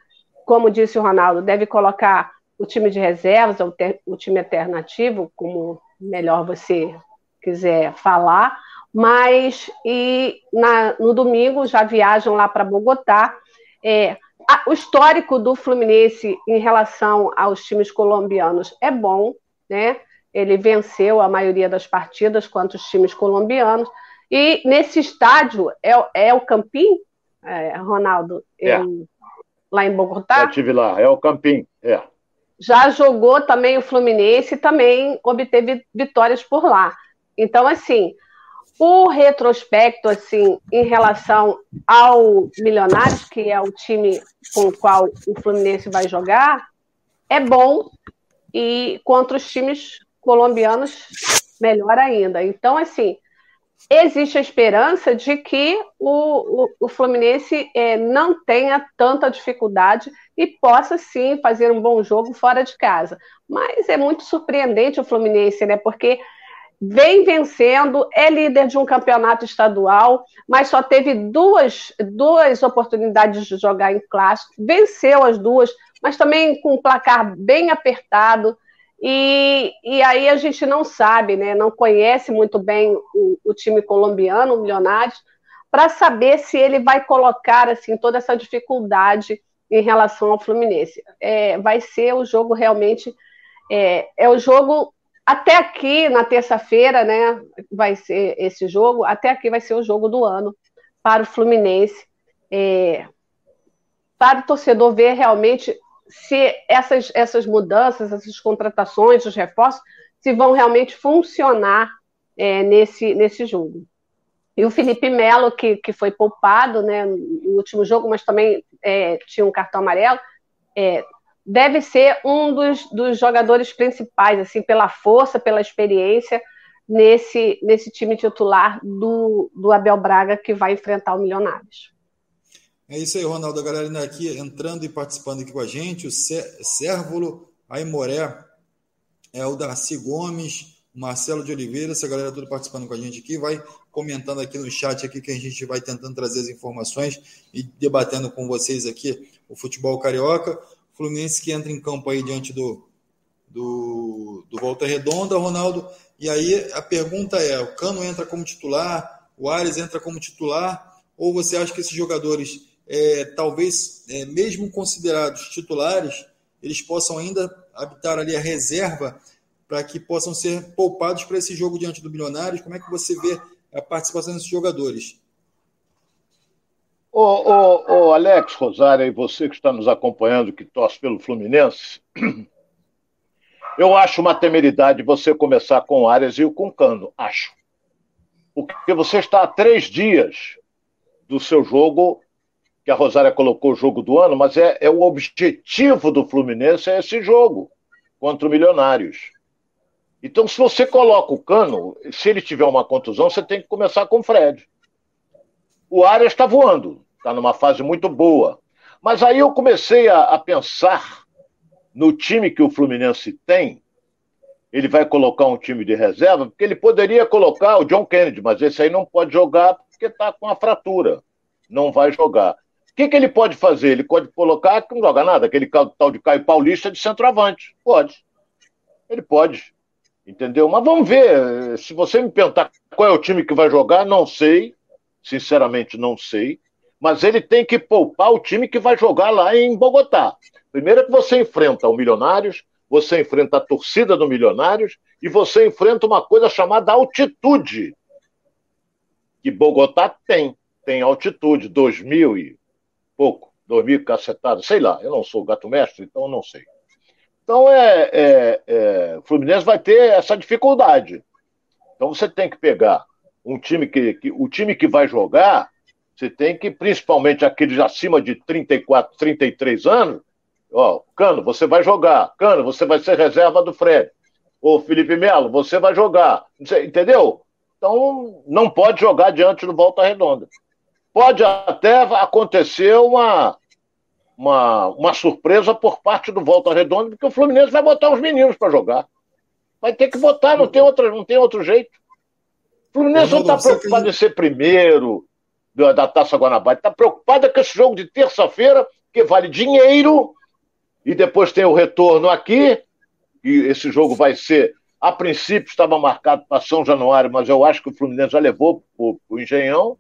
Speaker 3: como disse o Ronaldo, deve colocar o time de reservas, o, ter, o time alternativo, como melhor você quiser falar. Mas e na, no domingo já viajam lá para Bogotá. É, a, o histórico do Fluminense em relação aos times colombianos é bom, né? Ele venceu a maioria das partidas contra os times colombianos. E nesse estádio, é, é o Campim, é, Ronaldo,
Speaker 2: é.
Speaker 3: Em, lá em Bogotá?
Speaker 2: Eu estive lá, é o Campim, é.
Speaker 3: já jogou também o Fluminense e também obteve vitórias por lá. Então, assim, o retrospecto, assim, em relação ao Milionários, que é o time com o qual o Fluminense vai jogar, é bom e contra os times colombianos, melhor ainda. Então, assim, existe a esperança de que o, o, o Fluminense é, não tenha tanta dificuldade e possa sim fazer um bom jogo fora de casa. Mas é muito surpreendente o Fluminense, né? Porque vem vencendo, é líder de um campeonato estadual, mas só teve duas, duas oportunidades de jogar em clássico, venceu as duas, mas também com um placar bem apertado. E, e aí a gente não sabe, né, não conhece muito bem o, o time colombiano, o Milionários, para saber se ele vai colocar assim toda essa dificuldade em relação ao Fluminense. É, vai ser o jogo realmente é, é o jogo até aqui, na terça-feira, né, vai ser esse jogo, até aqui vai ser o jogo do ano para o Fluminense. É, para o torcedor ver realmente se essas, essas mudanças, essas contratações, os reforços, se vão realmente funcionar é, nesse, nesse jogo. E o Felipe Melo, que, que foi poupado né, no último jogo, mas também é, tinha um cartão amarelo, é, deve ser um dos, dos jogadores principais, assim, pela força, pela experiência, nesse, nesse time titular do, do Abel Braga que vai enfrentar o Milionários.
Speaker 1: É isso aí, Ronaldo. A galera aqui entrando e participando aqui com a gente. O Cérvulo Aimoré, é o Darcy Gomes, Marcelo de Oliveira, essa galera toda participando com a gente aqui. Vai comentando aqui no chat aqui que a gente vai tentando trazer as informações e debatendo com vocês aqui o futebol carioca. Fluminense que entra em campo aí diante do, do, do Volta Redonda, Ronaldo. E aí a pergunta é: o Cano entra como titular, o Ares entra como titular, ou você acha que esses jogadores, é, talvez, é, mesmo considerados titulares, eles possam ainda habitar ali a reserva para que possam ser poupados para esse jogo diante do Milionários? Como é que você vê a participação desses jogadores?
Speaker 2: Ô, Alex Rosário, e você que está nos acompanhando, que torce pelo Fluminense, eu acho uma temeridade você começar com o Arias e o com o Cano, acho. Porque você está há três dias do seu jogo, que a Rosária colocou o jogo do ano, mas é, é o objetivo do Fluminense é esse jogo contra o Milionários. Então, se você coloca o Cano, se ele tiver uma contusão, você tem que começar com o Fred. O Arias está voando, está numa fase muito boa. Mas aí eu comecei a, a pensar no time que o Fluminense tem. Ele vai colocar um time de reserva, porque ele poderia colocar o John Kennedy, mas esse aí não pode jogar porque está com a fratura. Não vai jogar. O que, que ele pode fazer? Ele pode colocar, que não joga nada, aquele tal de Caio Paulista de centroavante. Pode. Ele pode. Entendeu? Mas vamos ver. Se você me perguntar qual é o time que vai jogar, não sei. Sinceramente, não sei. Mas ele tem que poupar o time que vai jogar lá em Bogotá. Primeiro que você enfrenta o Milionários, você enfrenta a torcida do Milionários e você enfrenta uma coisa chamada altitude. Que Bogotá tem. Tem altitude, dois mil e pouco, dois mil cacetado, sei lá. Eu não sou gato mestre, então não sei. Então é, é, é, o Fluminense vai ter essa dificuldade. Então você tem que pegar um time que, que, o time que vai jogar, você tem que, principalmente aqueles acima de 34, 33 anos, ó, Cano, você vai jogar, Cano, você vai ser reserva do Fred. Ô Felipe Melo, você vai jogar. Entendeu? Então não pode jogar diante do Volta Redonda. Pode até acontecer uma, uma, uma surpresa por parte do Volta Redonda, porque o Fluminense vai botar os meninos para jogar. Vai ter que botar, não tem, outra, não tem outro jeito. O Fluminense não está preocupado em ser primeiro da, da Taça Guanabara. Está preocupado com esse jogo de terça-feira, que vale dinheiro, e depois tem o retorno aqui, e esse jogo vai ser. A princípio estava marcado para São Januário, mas eu acho que o Fluminense já levou para o Engenhão.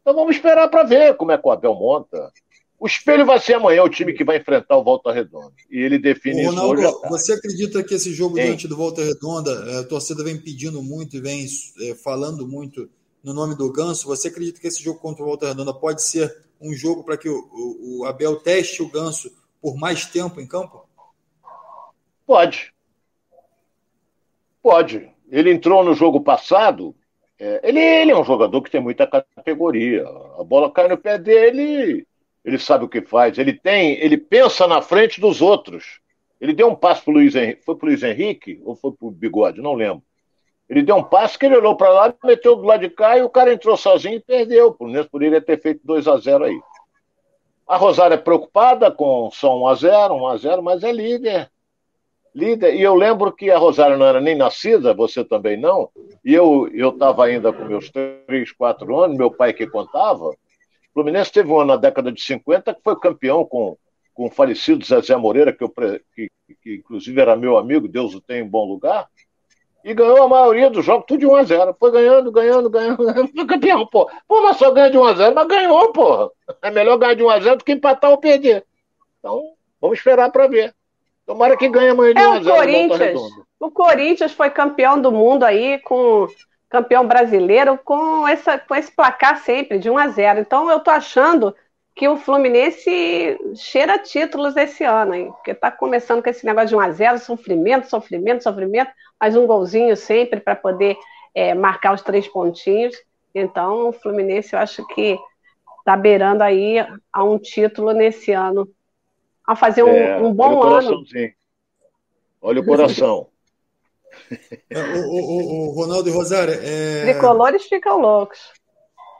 Speaker 2: Então vamos esperar para ver como é que o Abel monta. O espelho vai ser amanhã o time que vai enfrentar o Volta Redonda. E ele define
Speaker 1: Ô, Ronaldo, isso hoje. Você acredita que esse jogo Sim. diante do Volta Redonda, é, a torcida vem pedindo muito e vem é, falando muito no nome do Ganso? Você acredita que esse jogo contra o Volta Redonda pode ser um jogo para que o, o, o, Abel teste o Ganso por mais tempo em campo?
Speaker 2: Pode. Pode. Ele entrou no jogo passado. É, ele, ele é um jogador que tem muita categoria. A bola cai no pé dele, ele sabe o que faz. Ele tem, ele pensa na frente dos outros. Ele deu um passo pro Luiz Henrique. Foi Luiz Henrique ou foi pro Bigode? Não lembro. Ele deu um passo que ele olhou para lá, meteu do lado de cá e o cara entrou sozinho e perdeu. Por menos poderia ter feito 2 a 0 aí. A Rosário é preocupada com só 1 a 0 1 a 0 mas é líder. Líder. E eu lembro que a Rosário não era nem nascida, você também não. E eu estava ainda com meus 3, 4 anos, meu pai que contava. O Fluminense teve um ano na década de 50 que foi campeão com com o falecido Zezé Moreira, que, eu, que, que inclusive era meu amigo, Deus o tem em bom lugar, e ganhou a maioria dos jogos, tudo de 1 a 0 Foi ganhando, ganhando, ganhando, ganhando. Foi campeão, pô. Pô, mas só ganha de 1 a 0 mas ganhou, porra. É melhor ganhar de 1 a 0 do que empatar ou perder. Então, vamos esperar para ver. Tomara que ganhe amanhã de
Speaker 3: é
Speaker 2: 1 a 0
Speaker 3: o Corinthians. O Corinthians foi campeão do mundo aí, com campeão brasileiro, com, essa, com esse placar sempre, de 1 a 0 Então, eu tô achando que o Fluminense cheira títulos esse ano, hein? Porque tá começando com esse negócio de 1 a 0 sofrimento, sofrimento, sofrimento, mais um golzinho sempre para poder é, marcar os três pontinhos. Então, o Fluminense, eu acho que tá beirando aí a um título nesse ano. A fazer um, é, um bom
Speaker 2: olha
Speaker 3: ano.
Speaker 2: Olha o coração.
Speaker 1: É, o, o, o, Ronaldo e Rosário. É...
Speaker 3: Tricolores ficam loucos.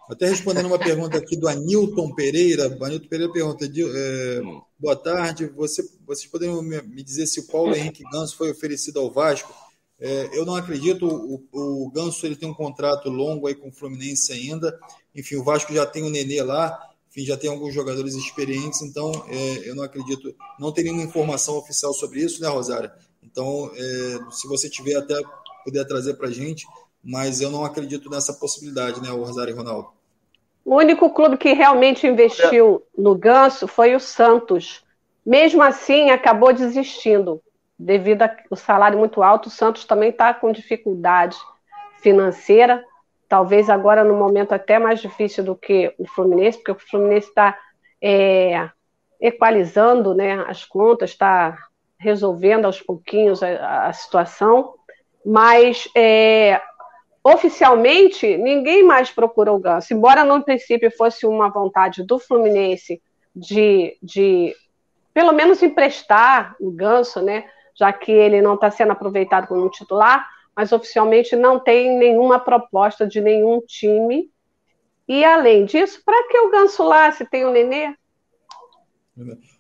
Speaker 1: Até respondendo uma pergunta aqui do Anilton Pereira. O Anilton Pereira pergunta: é, boa tarde, você, vocês poderiam me dizer se o Paulo Henrique Ganso foi oferecido ao Vasco? É, eu não acredito, o, o Ganso ele tem um contrato longo aí com o Fluminense ainda. Enfim, o Vasco já tem o Nenê lá, enfim, já tem alguns jogadores experientes, então é, eu não acredito, não tem nenhuma informação oficial sobre isso, né, Rosário? Então, é, se você tiver até puder trazer para a gente, mas eu não acredito nessa possibilidade, né, Rosário e Ronaldo?
Speaker 3: O único clube que realmente investiu no Ganso foi o Santos. Mesmo assim, acabou desistindo. Devido ao salário muito alto, o Santos também está com dificuldade financeira. Talvez agora, no momento até mais difícil do que o Fluminense, porque o Fluminense está é, equalizando né, as contas, está resolvendo aos pouquinhos a, a situação. Mas é, oficialmente, ninguém mais procurou o Ganso. Embora no princípio fosse uma vontade do Fluminense de, de pelo menos emprestar o Ganso, né? Já que ele não está sendo aproveitado como titular, mas oficialmente não tem nenhuma proposta de nenhum time. E além disso, para que o Ganso lá se tem o Nenê?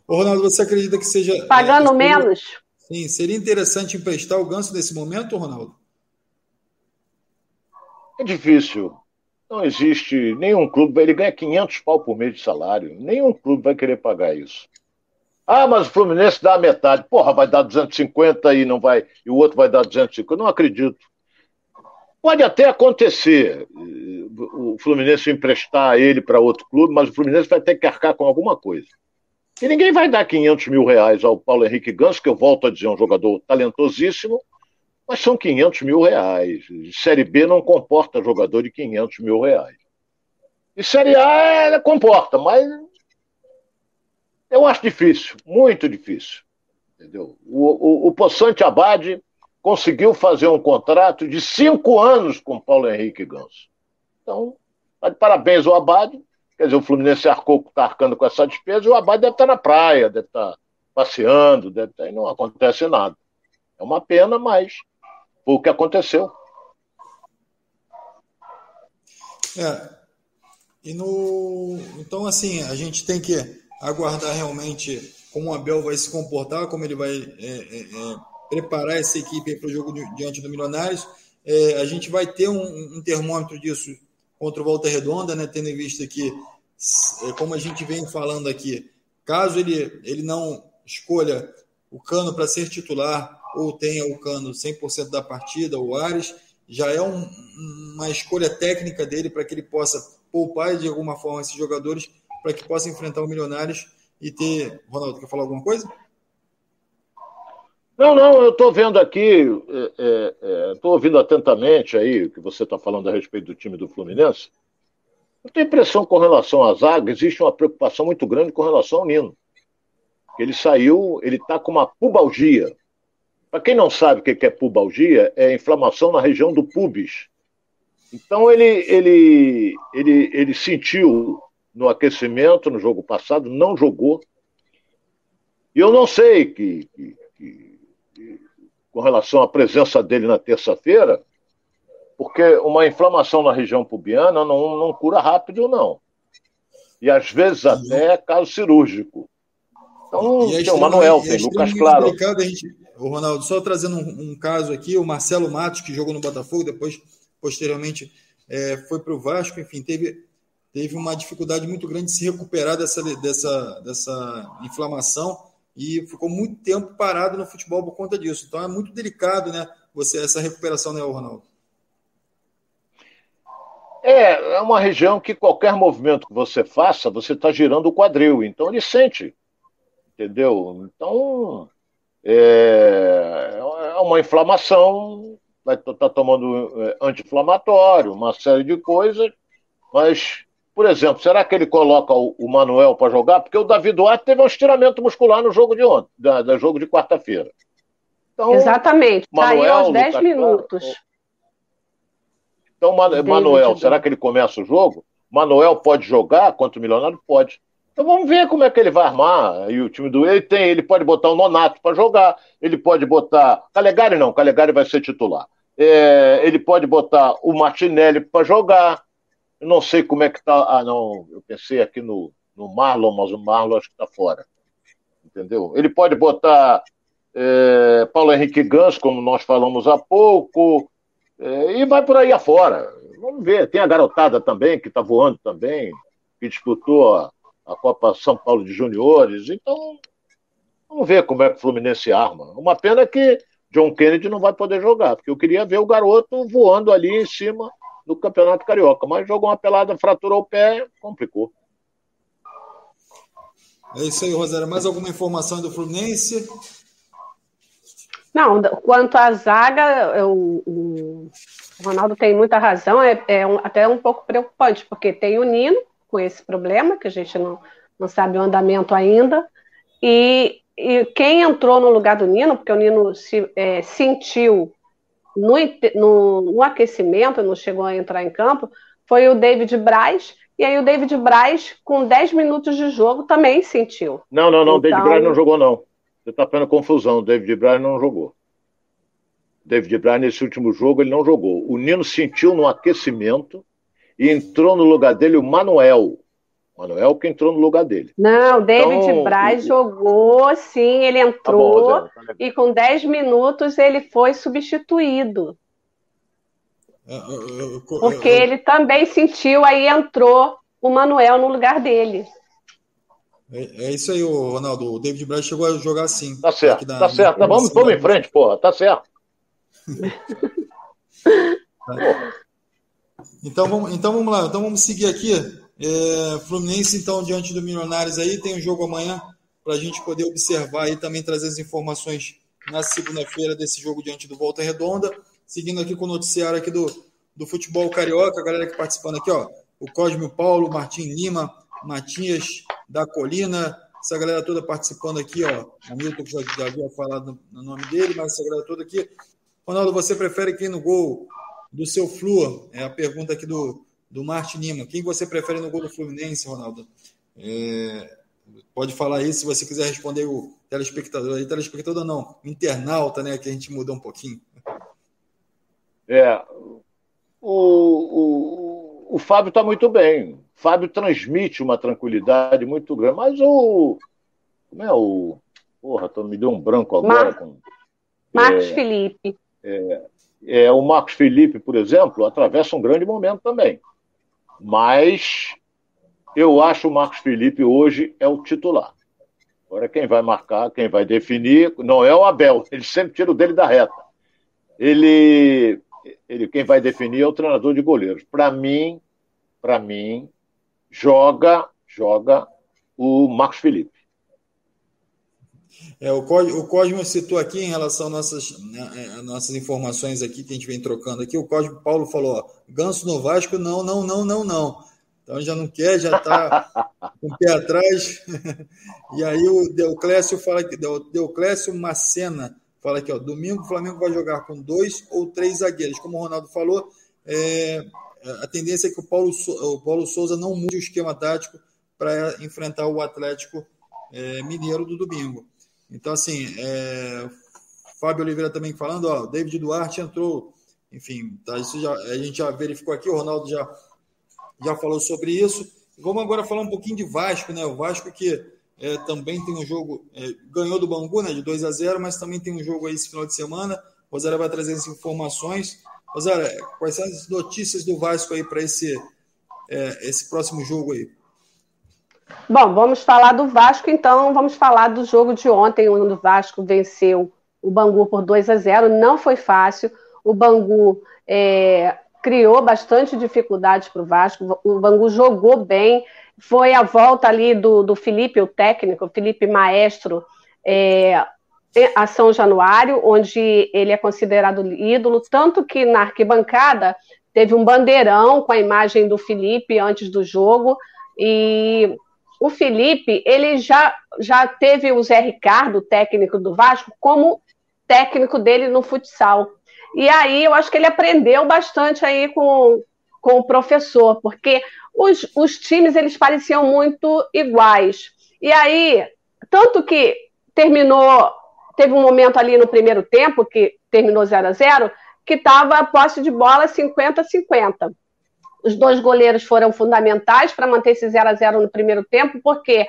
Speaker 1: Ô, Ronaldo, você acredita que seja.
Speaker 3: Pagando é, menos?
Speaker 1: Sim, seria interessante emprestar o Ganso nesse momento, Ronaldo?
Speaker 2: É difícil. Não existe nenhum clube, ele ganha 500 pau por mês de salário. Nenhum clube vai querer pagar isso. Ah, mas o Fluminense dá a metade. Porra, vai dar 250 e não vai, e o outro vai dar 250. Eu não acredito. Pode até acontecer o Fluminense emprestar ele para outro clube, mas o Fluminense vai ter que arcar com alguma coisa. E ninguém vai dar 500 mil reais ao Paulo Henrique Ganso, que eu volto a dizer, é um jogador talentosíssimo, mas são 500 mil reais. Série B não comporta jogador de 500 mil reais. E Série A comporta, mas eu acho difícil, muito difícil. Entendeu? O, o, o Poçante Abade conseguiu fazer um contrato de cinco anos com Paulo Henrique Ganso. Então, tá parabéns ao Abade. Quer dizer, o Fluminense arcou, está arcando com essa despesa e o Abade deve estar na praia, deve estar passeando, deve estar, e não acontece nada. É uma pena, mas foi o que aconteceu.
Speaker 1: É. E no. Então, assim, a gente tem que aguardar realmente como o Abel vai se comportar, como ele vai é, é, é preparar essa equipe para o jogo diante do Milionários. É, a gente vai ter um, um, termômetro disso contra o Volta Redonda, né? Tendo em vista que, é, como a gente vem falando aqui, caso ele, ele não escolha o Cano para ser titular, ou tenha o Cano 100% da partida, o Ares, já é um, uma escolha técnica dele para que ele possa poupar de alguma forma esses jogadores para que possa enfrentar o Milionários e ter. Ronaldo, quer falar alguma coisa?
Speaker 2: Não, não, eu estou vendo aqui, estou é, é, é ouvindo atentamente aí o que você está falando a respeito do time do Fluminense. Eu tenho impressão com relação à zaga, existe uma preocupação muito grande com relação ao Nino. Ele saiu, ele está com uma pubalgia. Para quem não sabe o que é pubalgia, é inflamação na região do pubis. Então ele, ele, ele, ele sentiu no aquecimento no jogo passado, não jogou. E eu não sei que, que, que, que com relação à presença dele na terça-feira, porque uma inflamação na região pubiana não, não cura rápido, não. E às vezes até é caso cirúrgico. Então, é tem o Manuel, tem é Lucas Claro.
Speaker 1: A gente, o Ronaldo, só trazendo um, um, caso aqui, o Marcelo Matos, que jogou no Botafogo, depois, posteriormente, é, foi para o Vasco, enfim, teve, teve uma dificuldade muito grande de se recuperar dessa, dessa, dessa inflamação e ficou muito tempo parado no futebol por conta disso. Então é muito delicado, né? Você, essa recuperação, né, Ronaldo?
Speaker 2: É, é uma região que qualquer movimento que você faça, você está girando o quadril. Então ele sente. Entendeu? Então é, é uma inflamação, vai estar tá tomando é, anti-inflamatório, uma série de coisas, mas, por exemplo, será que ele coloca o, o Manuel para jogar? Porque o Davi Duarte teve um estiramento muscular no jogo de ontem, da, da jogo de quarta-feira.
Speaker 3: Então, Exatamente, Manuel, saiu aos 10 minutos.
Speaker 2: Então, Manuel, será que ele começa o jogo? Manuel pode jogar contra o Milionário? Pode. Então vamos ver como é que ele vai armar. E o time do ele tem, ele pode botar o Nonato para jogar, ele pode botar. Calegari não, Calegari vai ser titular. É, ele pode botar o Martinelli para jogar. Eu não sei como é que tá. Ah, não, eu pensei aqui no, no Marlon, mas o Marlon acho que está fora. Entendeu? Ele pode botar é, Paulo Henrique Gans, como nós falamos há pouco. É, e vai por aí afora. Vamos ver. Tem a garotada também, que está voando também, que disputou a, a, Copa São Paulo de Juniores. Então, vamos ver como é que o Fluminense arma. Uma pena que John Kennedy não vai poder jogar, porque eu queria ver o garoto voando ali em cima do Campeonato Carioca. Mas jogou uma pelada, fraturou o pé, complicou.
Speaker 1: É isso aí, Rosário. Mais alguma informação do Fluminense?
Speaker 3: Não, quanto à zaga, o, o Ronaldo tem muita razão, é, é um, até um pouco preocupante, porque tem o Nino com esse problema, que a gente não, não sabe o andamento ainda, e, e quem entrou no lugar do Nino, porque o Nino se, é, sentiu no, no, no, aquecimento, não chegou a entrar em campo, foi o David Braz, e aí o David Braz, com 10 minutos de jogo, também sentiu.
Speaker 2: Não, não, não, então... David Braz não jogou, não. Você está tendo confusão. O David Braz não jogou. David Braz, nesse último jogo, ele não jogou. O Nino sentiu no aquecimento e entrou no lugar dele o Manuel. Manuel que entrou no lugar dele.
Speaker 3: Não, David então, Braz jogou, sim, ele entrou tá bom, tá e com 10 minutos ele foi substituído. É, Porque ele também sentiu, aí entrou o Manuel no lugar dele.
Speaker 1: É, é, isso aí, Ronaldo. O David Braz chegou a jogar assim.
Speaker 2: Tá certo, da, tá certo. Tá, vamos, vamos em frente, porra. Tá certo.
Speaker 1: então, vamos, então vamos lá. Então vamos seguir aqui. É, Fluminense, então, diante do Milionários aí, tem um jogo amanhã para a gente poder observar e também trazer as informações na segunda-feira desse jogo diante do Volta Redonda. Seguindo aqui com o noticiário aqui do, do futebol carioca, a galera que participando aqui, ó. O Cosme Paulo, Martim Lima, Matias da Colina, essa galera toda participando aqui, ó. O Milton que já, já havia falado no nome dele, mas essa galera toda aqui. Ronaldo, você prefere quem no gol do seu Flu? É a pergunta aqui do, do Martin Lima. Quem você prefere no gol do Fluminense, Ronaldo? É, pode falar aí se você quiser responder o telespectador aí, telespectador não, internauta, né? Que a gente mudou um pouquinho.
Speaker 2: É. O, o, o Fábio está muito bem. Fábio transmite uma tranquilidade muito grande, mas o. Como é o. Porra, tô, me deu um branco agora. Mar... Com,
Speaker 3: Marcos é, Felipe.
Speaker 2: É, é, o Marcos Felipe, por exemplo, atravessa um grande momento também. Mas eu acho o Marcos Felipe hoje é o titular. Agora quem vai marcar, quem vai definir, não é o Abel, ele sempre tira o dele da reta. Ele, ele quem vai definir é o treinador de goleiros. Para mim, para mim, joga, joga o Marcos Felipe.
Speaker 1: É, o, Cosmo, o Cosmo citou aqui em relação às nossas, né, é, nossas informações aqui que a gente vem trocando aqui. O Cosmo Paulo falou: ó, Ganso no Vasco, não, não, não, não, não. Então já não quer, já está com o pé atrás. e aí o Deuclésio fala que Deuclésio Macena fala aqui, ó, domingo o Flamengo vai jogar com dois ou três zagueiros. Como o Ronaldo falou, é, a tendência é que o Paulo, o Paulo Souza não mude o esquema tático para enfrentar o Atlético é, Mineiro do domingo. Então, assim, é, Fábio Oliveira também falando, ó, David Duarte entrou, enfim, tá, isso já, a gente já verificou aqui, o Ronaldo já, já falou sobre isso. Vamos agora falar um pouquinho de Vasco, né? O Vasco que é, também tem um jogo, é, ganhou do Bangu, né, de 2 a 0, mas também tem um jogo aí esse final de semana. Rosário vai trazer as informações. Rosário, quais são as notícias do Vasco aí para esse, é, esse próximo jogo aí?
Speaker 3: Bom, vamos falar do Vasco, então vamos falar do jogo de ontem, onde o Vasco venceu o Bangu por 2 a 0. Não foi fácil. O Bangu é, criou bastante dificuldades para o Vasco. O Bangu jogou bem. Foi a volta ali do, do Felipe, o técnico, Felipe Maestro, é, a São Januário, onde ele é considerado ídolo. Tanto que na arquibancada teve um bandeirão com a imagem do Felipe antes do jogo. E o Felipe, ele já, já teve o Zé Ricardo, técnico do Vasco, como técnico dele no futsal. E aí eu acho que ele aprendeu bastante aí com, com o professor, porque os, os times eles pareciam muito iguais. E aí, tanto que terminou, teve um momento ali no primeiro tempo, que terminou 0 a 0 que estava a posse de bola 50-50. Os dois goleiros foram fundamentais para manter esse 0 a 0 no primeiro tempo, porque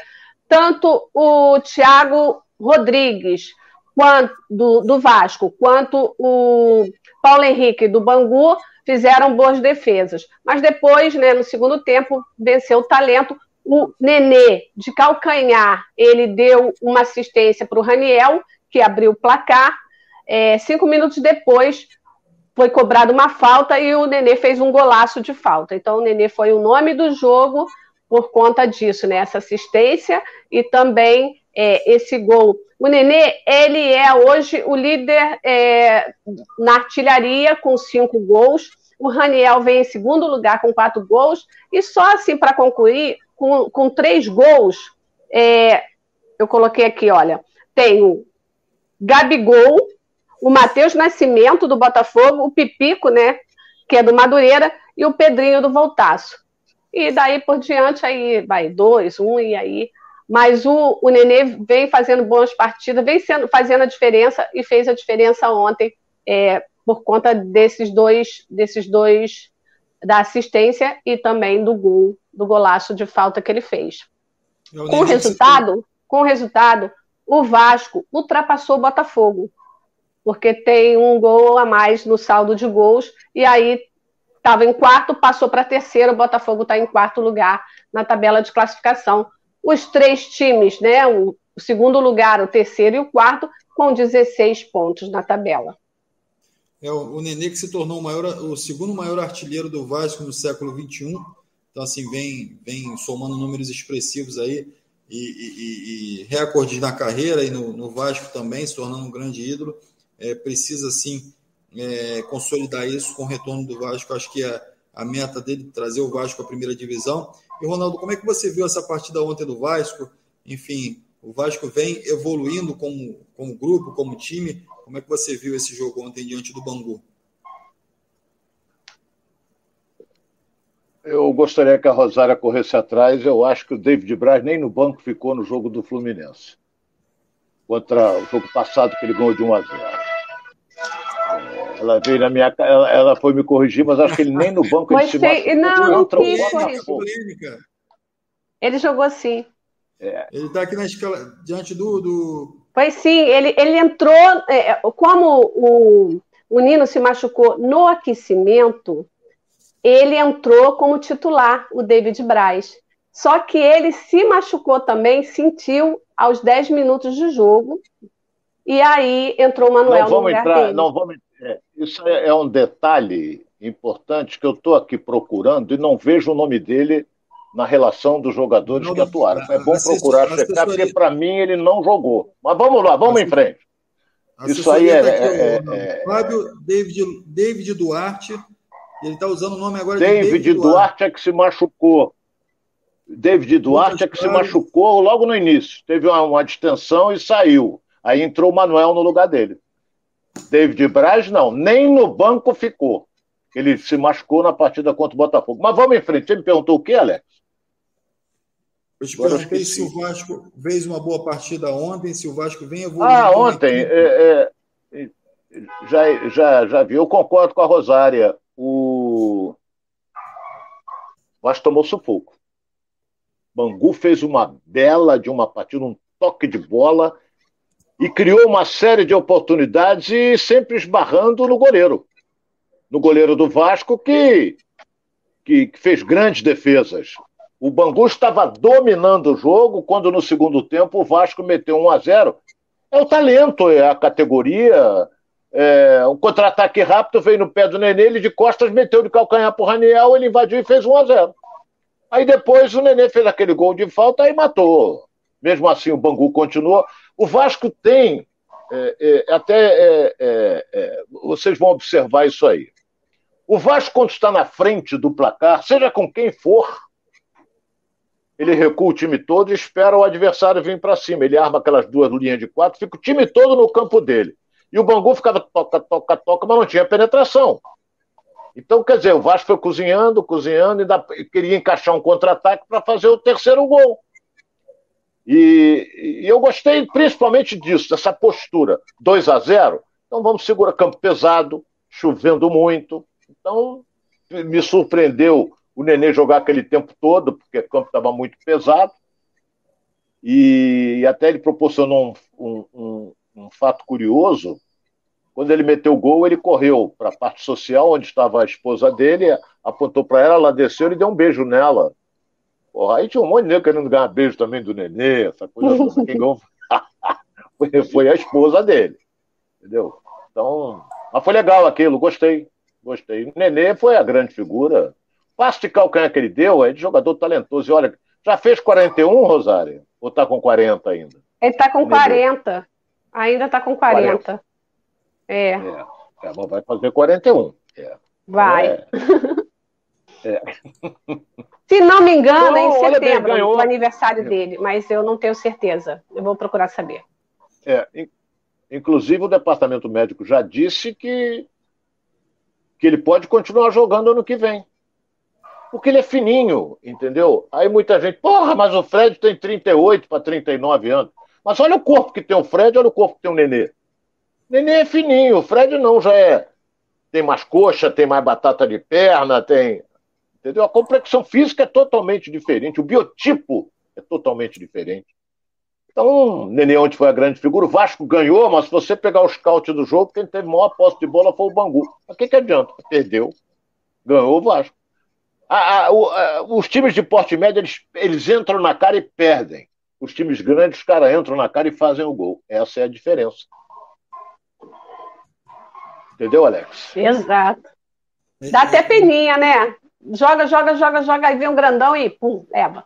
Speaker 3: tanto o Thiago Rodrigues quanto, do, do Vasco, quanto o Paulo Henrique do Bangu fizeram boas defesas. Mas depois, né, no segundo tempo, venceu o talento. O Nenê, de calcanhar, ele deu uma assistência para o Raniel, que abriu o placar. É, cinco minutos depois, foi cobrada uma falta e o Nenê fez um golaço de falta. Então, o Nenê foi o nome do jogo por conta disso, né? Essa assistência e também é, esse gol. O Nenê, ele é hoje o líder é, na artilharia com cinco gols. O Raniel vem em segundo lugar com quatro gols. E só assim, para concluir, com, com três gols, é, eu coloquei aqui, olha, tem o Gabigol, o Matheus Nascimento, do Botafogo, o Pipico, né, que é do Madureira, e o Pedrinho do Voltaço. E daí por diante, aí vai dois, um, e aí mas o, o Nenê vem fazendo boas partidas, vem sendo, fazendo a diferença e fez a diferença ontem é, por conta desses dois, desses dois da assistência e também do gol, do golaço de falta que ele fez. Com o resultado, com o resultado, o Vasco ultrapassou o Botafogo, porque tem um gol a mais no saldo de gols e aí estava em quarto, passou para terceiro, o Botafogo está em quarto lugar na tabela de classificação os três times, né? O, segundo lugar, o terceiro e o quarto, com 16 pontos na tabela.
Speaker 1: É o, Nenê que se tornou o, maior, o segundo maior artilheiro do Vasco no século XXI. Então, assim, vem, vem somando números expressivos aí e, e, e recordes na carreira e no, no, Vasco também, se tornando um grande ídolo. É, precisa, sim, é, consolidar isso com o retorno do Vasco. Acho que é a meta dele trazer o Vasco à primeira divisão. E, Ronaldo, como é que você viu essa partida ontem do Vasco? Enfim, o Vasco vem evoluindo como, como grupo, como time. Como é que você viu esse jogo ontem diante do Bangu?
Speaker 2: Eu gostaria que a Rosária corresse atrás. Eu acho que o David Braz nem no banco ficou no jogo do Fluminense. Contra o jogo passado que ele ganhou de 1 a 0. Ela veio na minha ela, ela foi me corrigir, mas acho que ele nem no banco
Speaker 3: ele se sei, Não, não quis corrigir. Ele jogou assim.
Speaker 1: É. Ele está aqui na escala, diante do, do.
Speaker 3: Pois sim, ele, ele entrou. É, como o, o Nino se machucou no aquecimento, ele entrou como titular, o David Braz. Só que ele se machucou também, sentiu aos 10 minutos de jogo. E aí entrou o Manuel
Speaker 2: não vamos
Speaker 3: no lugar
Speaker 2: entrar,
Speaker 3: dele.
Speaker 2: Não vamos é, isso é, é um detalhe importante que eu estou aqui procurando e não vejo o nome dele na relação dos jogadores não, que atuaram. É bom procurar checar, porque para mim ele não jogou. Mas vamos lá, vamos em frente. Isso aí é. Tá aqui, é,
Speaker 1: é, Fábio David, David Duarte. Ele está usando o nome agora
Speaker 2: David de David Duarte. Duarte é que se machucou. David Duarte é que se machucou logo no início. Teve uma, uma distensão e saiu. Aí entrou o Manuel no lugar dele. David Braz, não, nem no banco ficou. Ele se machucou na partida contra o Botafogo. Mas vamos em frente. Você me perguntou o que, Alex?
Speaker 1: Eu te perguntei se o Vasco fez uma boa partida ontem, se o Vasco vem
Speaker 2: evoluindo. Ah, ontem. É, é, já, já, já vi. Eu concordo com a Rosária. O Vasco tomou sufoco. Bangu fez uma bela de uma partida, um toque de bola e criou uma série de oportunidades sempre esbarrando no goleiro. No goleiro do Vasco, que, que, que fez grandes defesas. O Bangu estava dominando o jogo quando no segundo tempo o Vasco meteu 1 a 0. É o talento, é a categoria. É, um contra-ataque rápido veio no pé do Nenê, ele de costas meteu de calcanhar para o Raniel, ele invadiu e fez 1 a 0. Aí depois o Nenê fez aquele gol de falta e matou. Mesmo assim, o Bangu continuou. O Vasco tem, é, é, até é, é, é, vocês vão observar isso aí. O Vasco, quando está na frente do placar, seja com quem for, ele recua o time todo e espera o adversário vir para cima. Ele arma aquelas duas linhas de quatro, fica o time todo no campo dele. E o Bangu ficava toca, toca, toca, mas não tinha penetração. Então, quer dizer, o Vasco foi cozinhando, cozinhando, e queria encaixar um contra-ataque para fazer o terceiro gol. E, e, eu gostei principalmente disso, dessa postura. 2 a 0 então vamos segurar campo pesado, chovendo muito. Então, me surpreendeu o Nenê jogar aquele tempo todo, porque o campo estava muito pesado. E até ele proporcionou um, um, um, um fato curioso quando ele meteu o gol, ele correu para a parte social, onde estava a esposa dele, apontou para ela, ela desceu e deu um beijo nela. Porra, aí tinha um monte de nego querendo ganhar beijo também do nenê, essa coisa toda. Quem ganhou foi a esposa dele. Entendeu? Então, mas foi legal aquilo, gostei. Gostei. O Nenê foi a grande figura. Passo de calcanhar que ele deu é de jogador talentoso. E olha, já fez 41, Rosário? Ou está com 40 ainda?
Speaker 3: Ele está com 40. Ainda está com 40. 40. É.
Speaker 2: é. é vai fazer 41. É.
Speaker 3: Vai. É. é. Se não me engano, é em setembro, bem, o aniversário dele, mas eu não tenho certeza. Eu vou procurar saber.
Speaker 2: É, inclusive o departamento médico já disse que, que ele pode continuar jogando ano que vem. Porque ele é fininho, entendeu? Aí muita gente, porra, mas o Fred tem 38 para 39 anos. Mas olha o corpo que tem o Fred, olha o corpo que tem o Nenê. Nenê é fininho, o Fred não, já é. Tem mais coxa, tem mais batata de perna, tem. Entendeu? A complexão física é totalmente diferente, o biotipo é totalmente diferente. Então, Nenê ontem foi a grande figura. O Vasco ganhou, mas se você pegar o scout do jogo, quem teve maior posse de bola foi o Bangu. Mas o que, que adianta? Perdeu. Ganhou o Vasco. A, a, o, a, os times de porte médio, eles, eles entram na cara e perdem. Os times grandes, os caras entram na cara e fazem o gol. Essa é a diferença. Entendeu, Alex?
Speaker 3: Exato. Dá até peninha, né? Joga, joga, joga, joga, aí vem um grandão e pum, leva.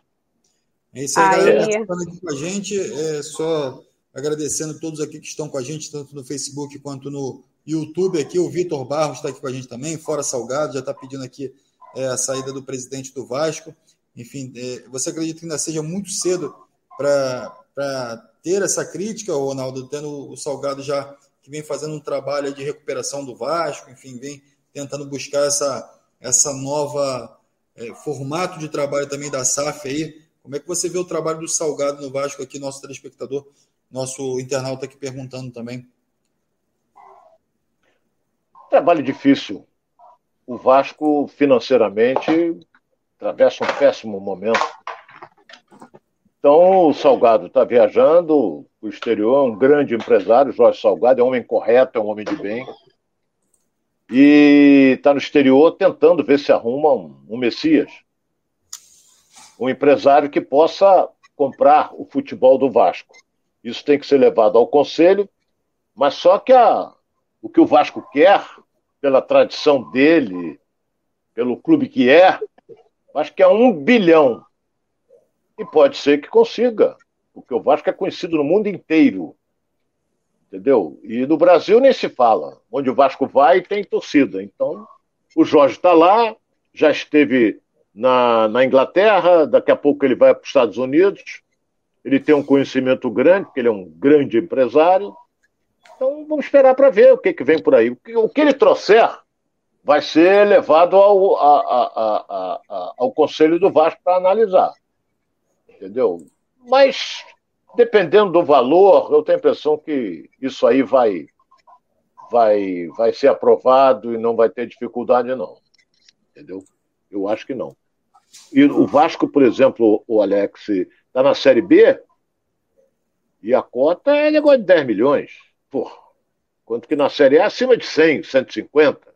Speaker 1: É isso aí, aí... galera, aqui com a gente. É só agradecendo todos aqui que estão com a gente, tanto no Facebook quanto no YouTube aqui. O Vitor Barros está aqui com a gente também, fora Salgado, já está pedindo aqui é, a saída do presidente do Vasco. Enfim, é, você acredita que ainda seja muito cedo para ter essa crítica, Ronaldo, tendo o Salgado já que vem fazendo um trabalho de recuperação do Vasco, enfim, vem tentando buscar essa, essa nova é, formato de trabalho também da SAF aí. Como é que você vê o trabalho do Salgado no Vasco aqui, nosso telespectador, nosso internauta aqui perguntando também?
Speaker 2: Trabalho difícil. O Vasco, financeiramente, atravessa um péssimo momento. Então, o Salgado está viajando o exterior, é um grande empresário, Jorge Salgado, é um homem correto, é um homem de bem. E está no exterior tentando ver se arruma um, um Messias. Um empresário que possa comprar o futebol do Vasco. Isso tem que ser levado ao conselho, mas só que a, o que o Vasco quer, pela tradição dele, pelo clube que é, acho que é um bilhão e pode ser que consiga, porque o Vasco é conhecido no mundo inteiro. Entendeu? E no Brasil nem se fala. Onde o Vasco vai, tem torcida. Então, o Jorge está lá, já esteve na, na Inglaterra, daqui a pouco ele vai para os Estados Unidos. Ele tem um conhecimento grande, porque ele é um grande empresário. Então vamos esperar para ver o que, que vem por aí. O que, o que ele trouxer vai ser levado ao, a, a, a, ao Conselho do Vasco para analisar. Entendeu? Mas, dependendo do valor, eu tenho a impressão que isso aí vai, vai, vai ser aprovado e não vai ter dificuldade, não. Entendeu? Eu acho que não. E o Vasco, por exemplo, o Alex, está na Série B e a cota é negócio de 10 milhões. Pô, quanto que na Série A é acima de 100, 150.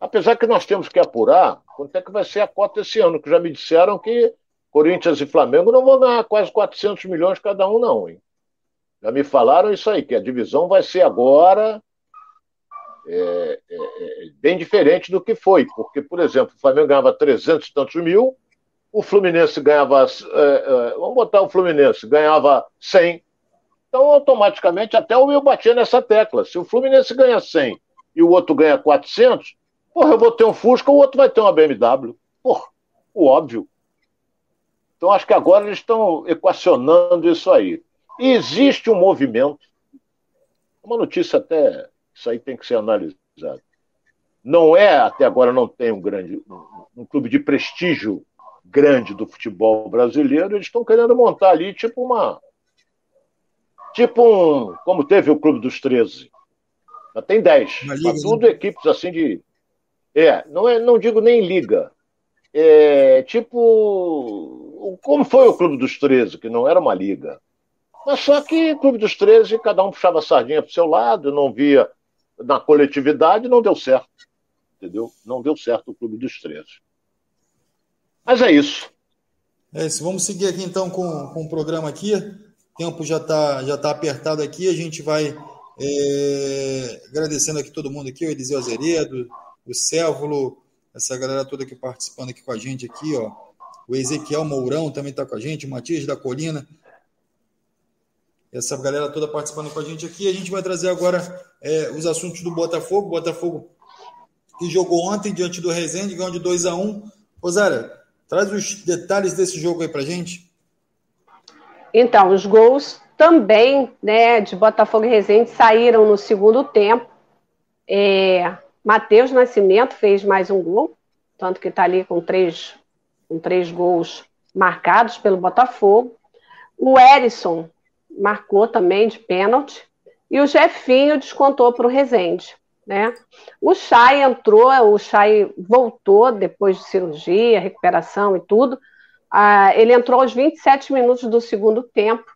Speaker 2: Apesar que nós temos que apurar quanto é que vai ser a cota esse ano, que já me disseram que Corinthians e Flamengo não vão ganhar quase 400 milhões cada um, não. Hein? Já me falaram isso aí, que a divisão vai ser agora é, é, é, bem diferente do que foi. Porque, por exemplo, o Flamengo ganhava 300 e tantos mil, o Fluminense ganhava. É, é, vamos botar o Fluminense, ganhava 100. Então, automaticamente, até o meu batia nessa tecla. Se o Fluminense ganha 100 e o outro ganha 400, Porra, eu vou ter um Fusca, o outro vai ter uma BMW. Porra, o óbvio. Então, acho que agora eles estão equacionando isso aí. E existe um movimento, uma notícia até, isso aí tem que ser analisado. Não é, até agora não tem um grande, um, um clube de prestígio grande do futebol brasileiro, eles estão querendo montar ali tipo uma, tipo um, como teve o Clube dos 13. Já tem 10. Mas né? tudo equipes assim de é, não, é, não digo nem liga. É, tipo, como foi o Clube dos 13, que não era uma liga. Mas só que Clube dos 13, cada um puxava a sardinha para o seu lado, não via na coletividade, não deu certo. Entendeu? Não deu certo o Clube dos 13. Mas é isso.
Speaker 1: É isso. Vamos seguir aqui então com, com o programa aqui. O tempo já está já tá apertado aqui. A gente vai é, agradecendo aqui todo mundo aqui, o Eliseu Azeredo, o Cévulo, essa galera toda aqui participando aqui com a gente aqui, ó. O Ezequiel Mourão também está com a gente, o Matias da Colina. Essa galera toda participando com a gente aqui. A gente vai trazer agora é, os assuntos do Botafogo. Botafogo que jogou ontem diante do Rezende, ganhou de 2 a 1 um. Rosária, traz os detalhes desse jogo aí pra gente.
Speaker 3: Então, os gols também né, de Botafogo e Rezende saíram no segundo tempo. É, Matheus Nascimento fez mais um gol, tanto que está ali com três, com três gols marcados pelo Botafogo. O Erisson marcou também de pênalti. E o Jefinho descontou para o Rezende. Né? O Chay entrou, o Chay voltou depois de cirurgia, recuperação e tudo. Ah, ele entrou aos 27 minutos do segundo tempo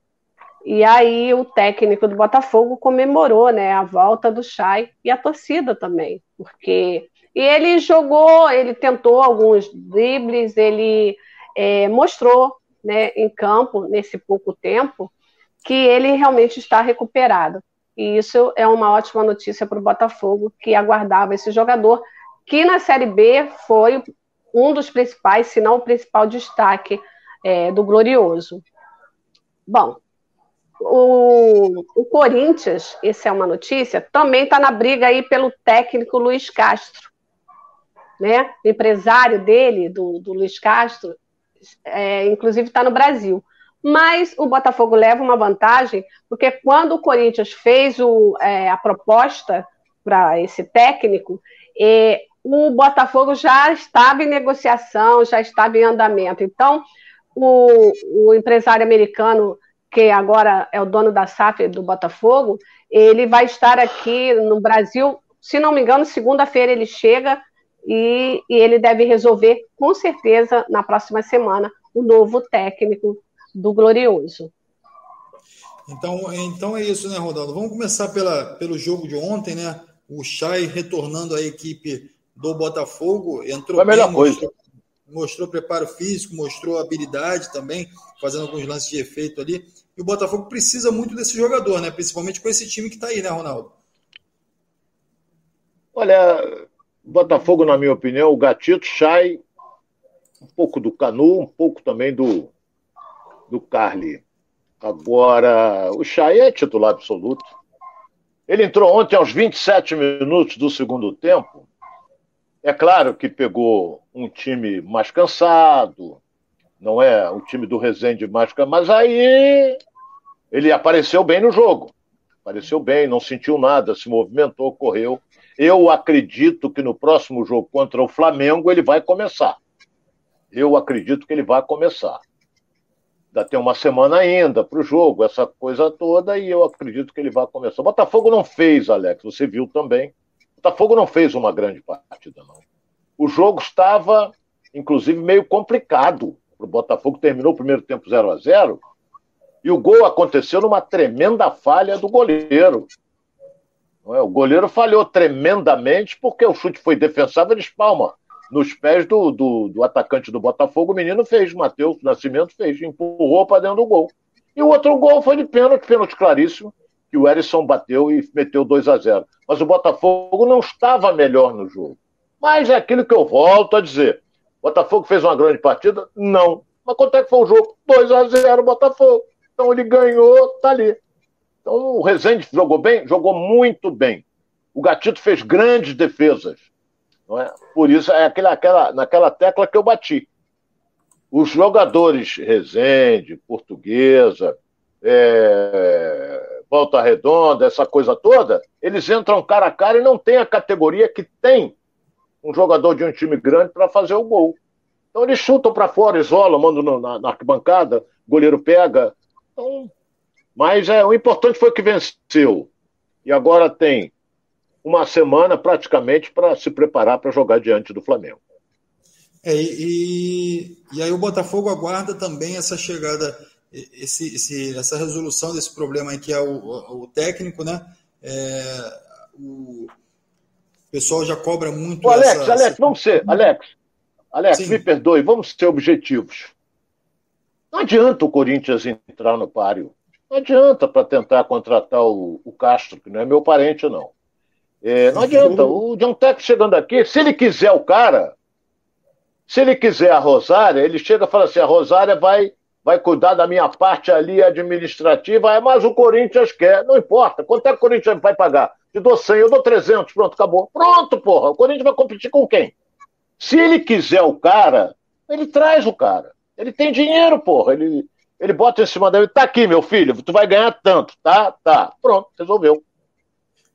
Speaker 3: e aí o técnico do Botafogo comemorou, né, a volta do Chay e a torcida também, porque e ele jogou, ele tentou alguns dribles, ele é, mostrou, né, em campo nesse pouco tempo que ele realmente está recuperado. E isso é uma ótima notícia para o Botafogo que aguardava esse jogador, que na Série B foi um dos principais, se não o principal destaque é, do Glorioso. Bom, o, o Corinthians, essa é uma notícia, também está na briga aí pelo técnico Luiz Castro. Né? O empresário dele, do, do Luiz Castro, é, inclusive está no Brasil. Mas o Botafogo leva uma vantagem, porque quando o Corinthians fez o, é, a proposta para esse técnico, é, o Botafogo já estava em negociação, já estava em andamento. Então, o, o empresário americano que agora é o dono da SAF do Botafogo, ele vai estar aqui no Brasil, se não me engano, segunda-feira ele chega e, e, ele deve resolver, com certeza, na próxima semana, o novo técnico do Glorioso.
Speaker 1: Então, então é isso, né, Ronaldo? Vamos começar pela, pelo jogo de ontem, né? O Chay retornando à equipe do Botafogo, entrou
Speaker 2: Foi a melhor bem, coisa.
Speaker 1: Mostrou, mostrou preparo físico, mostrou habilidade também, fazendo alguns lances de efeito ali. E o Botafogo precisa muito desse jogador, né? Principalmente com esse time que está aí, né, Ronaldo?
Speaker 2: Olha, Botafogo, na minha opinião, o Gatito, Chay, um pouco do Canu, um pouco também do, do Carly. Agora, o Chay é titular absoluto. Ele entrou ontem aos 27 minutos do segundo tempo. É claro que pegou um time mais cansado, não é o time do Resende mais cansado, mas aí ele apareceu bem no jogo. Apareceu bem, não sentiu nada, se movimentou, correu. Eu acredito que no próximo jogo contra o Flamengo ele vai começar. Eu acredito que ele vai começar. Ainda tem uma semana ainda para o jogo, essa coisa toda, e eu acredito que ele vai começar. O Botafogo não fez, Alex, você viu também. O Botafogo não fez uma grande partida, não. O jogo estava, inclusive, meio complicado. O Botafogo terminou o primeiro tempo 0 a 0 e o gol aconteceu numa tremenda falha do goleiro. É? O goleiro falhou tremendamente porque o chute foi defensável de espalma. Nos pés do, do, do atacante do Botafogo, o menino fez, Matheus Nascimento fez, empurrou para dentro do gol. E o outro gol foi de pênalti, pênalti claríssimo, que o Erisson bateu e meteu 2 a 0 Mas o Botafogo não estava melhor no jogo. Mas é aquilo que eu volto a dizer. O Botafogo fez uma grande partida? Não. Mas quanto é que foi o jogo? 2 a 0 Botafogo. Então ele ganhou, tá ali. Então o Rezende jogou bem? Jogou muito bem. O Gatito fez grandes defesas. Não é? Por isso, é aquela, aquela, naquela tecla que eu bati. Os jogadores Rezende, Portuguesa, é, Volta Redonda, essa coisa toda, eles entram cara a cara e não tem a categoria que tem um jogador de um time grande para fazer o gol. Então eles chutam para fora, isolam, mandam na, na arquibancada, goleiro pega, então, mas é, o importante foi que venceu. E agora tem uma semana praticamente para se preparar para jogar diante do Flamengo.
Speaker 1: É, e, e aí o Botafogo aguarda também essa chegada, esse, esse, essa resolução desse problema aí que é o, o técnico, né? É, o pessoal já cobra muito.
Speaker 2: Ô, Alex, essa, Alex, essa... vamos ser, Alex, Alex, Sim. me perdoe, vamos ser objetivos. Não adianta o Corinthians entrar no páreo. Não adianta para tentar contratar o, o, Castro, que não é meu parente, não. É, não adianta. O John Tech chegando aqui, se ele quiser o cara, se ele quiser a Rosária, ele chega e fala assim: a Rosária vai, vai cuidar da minha parte ali administrativa, é, mas o Corinthians quer. Não importa. Quanto é que o Corinthians vai pagar? Te dou 100, eu dou 300, pronto, acabou. Pronto, porra. O Corinthians vai competir com quem? Se ele quiser o cara, ele traz o cara. Ele tem dinheiro, porra. Ele, ele bota em cima dele. Tá aqui, meu filho, tu vai ganhar tanto, tá? Tá. Pronto, resolveu.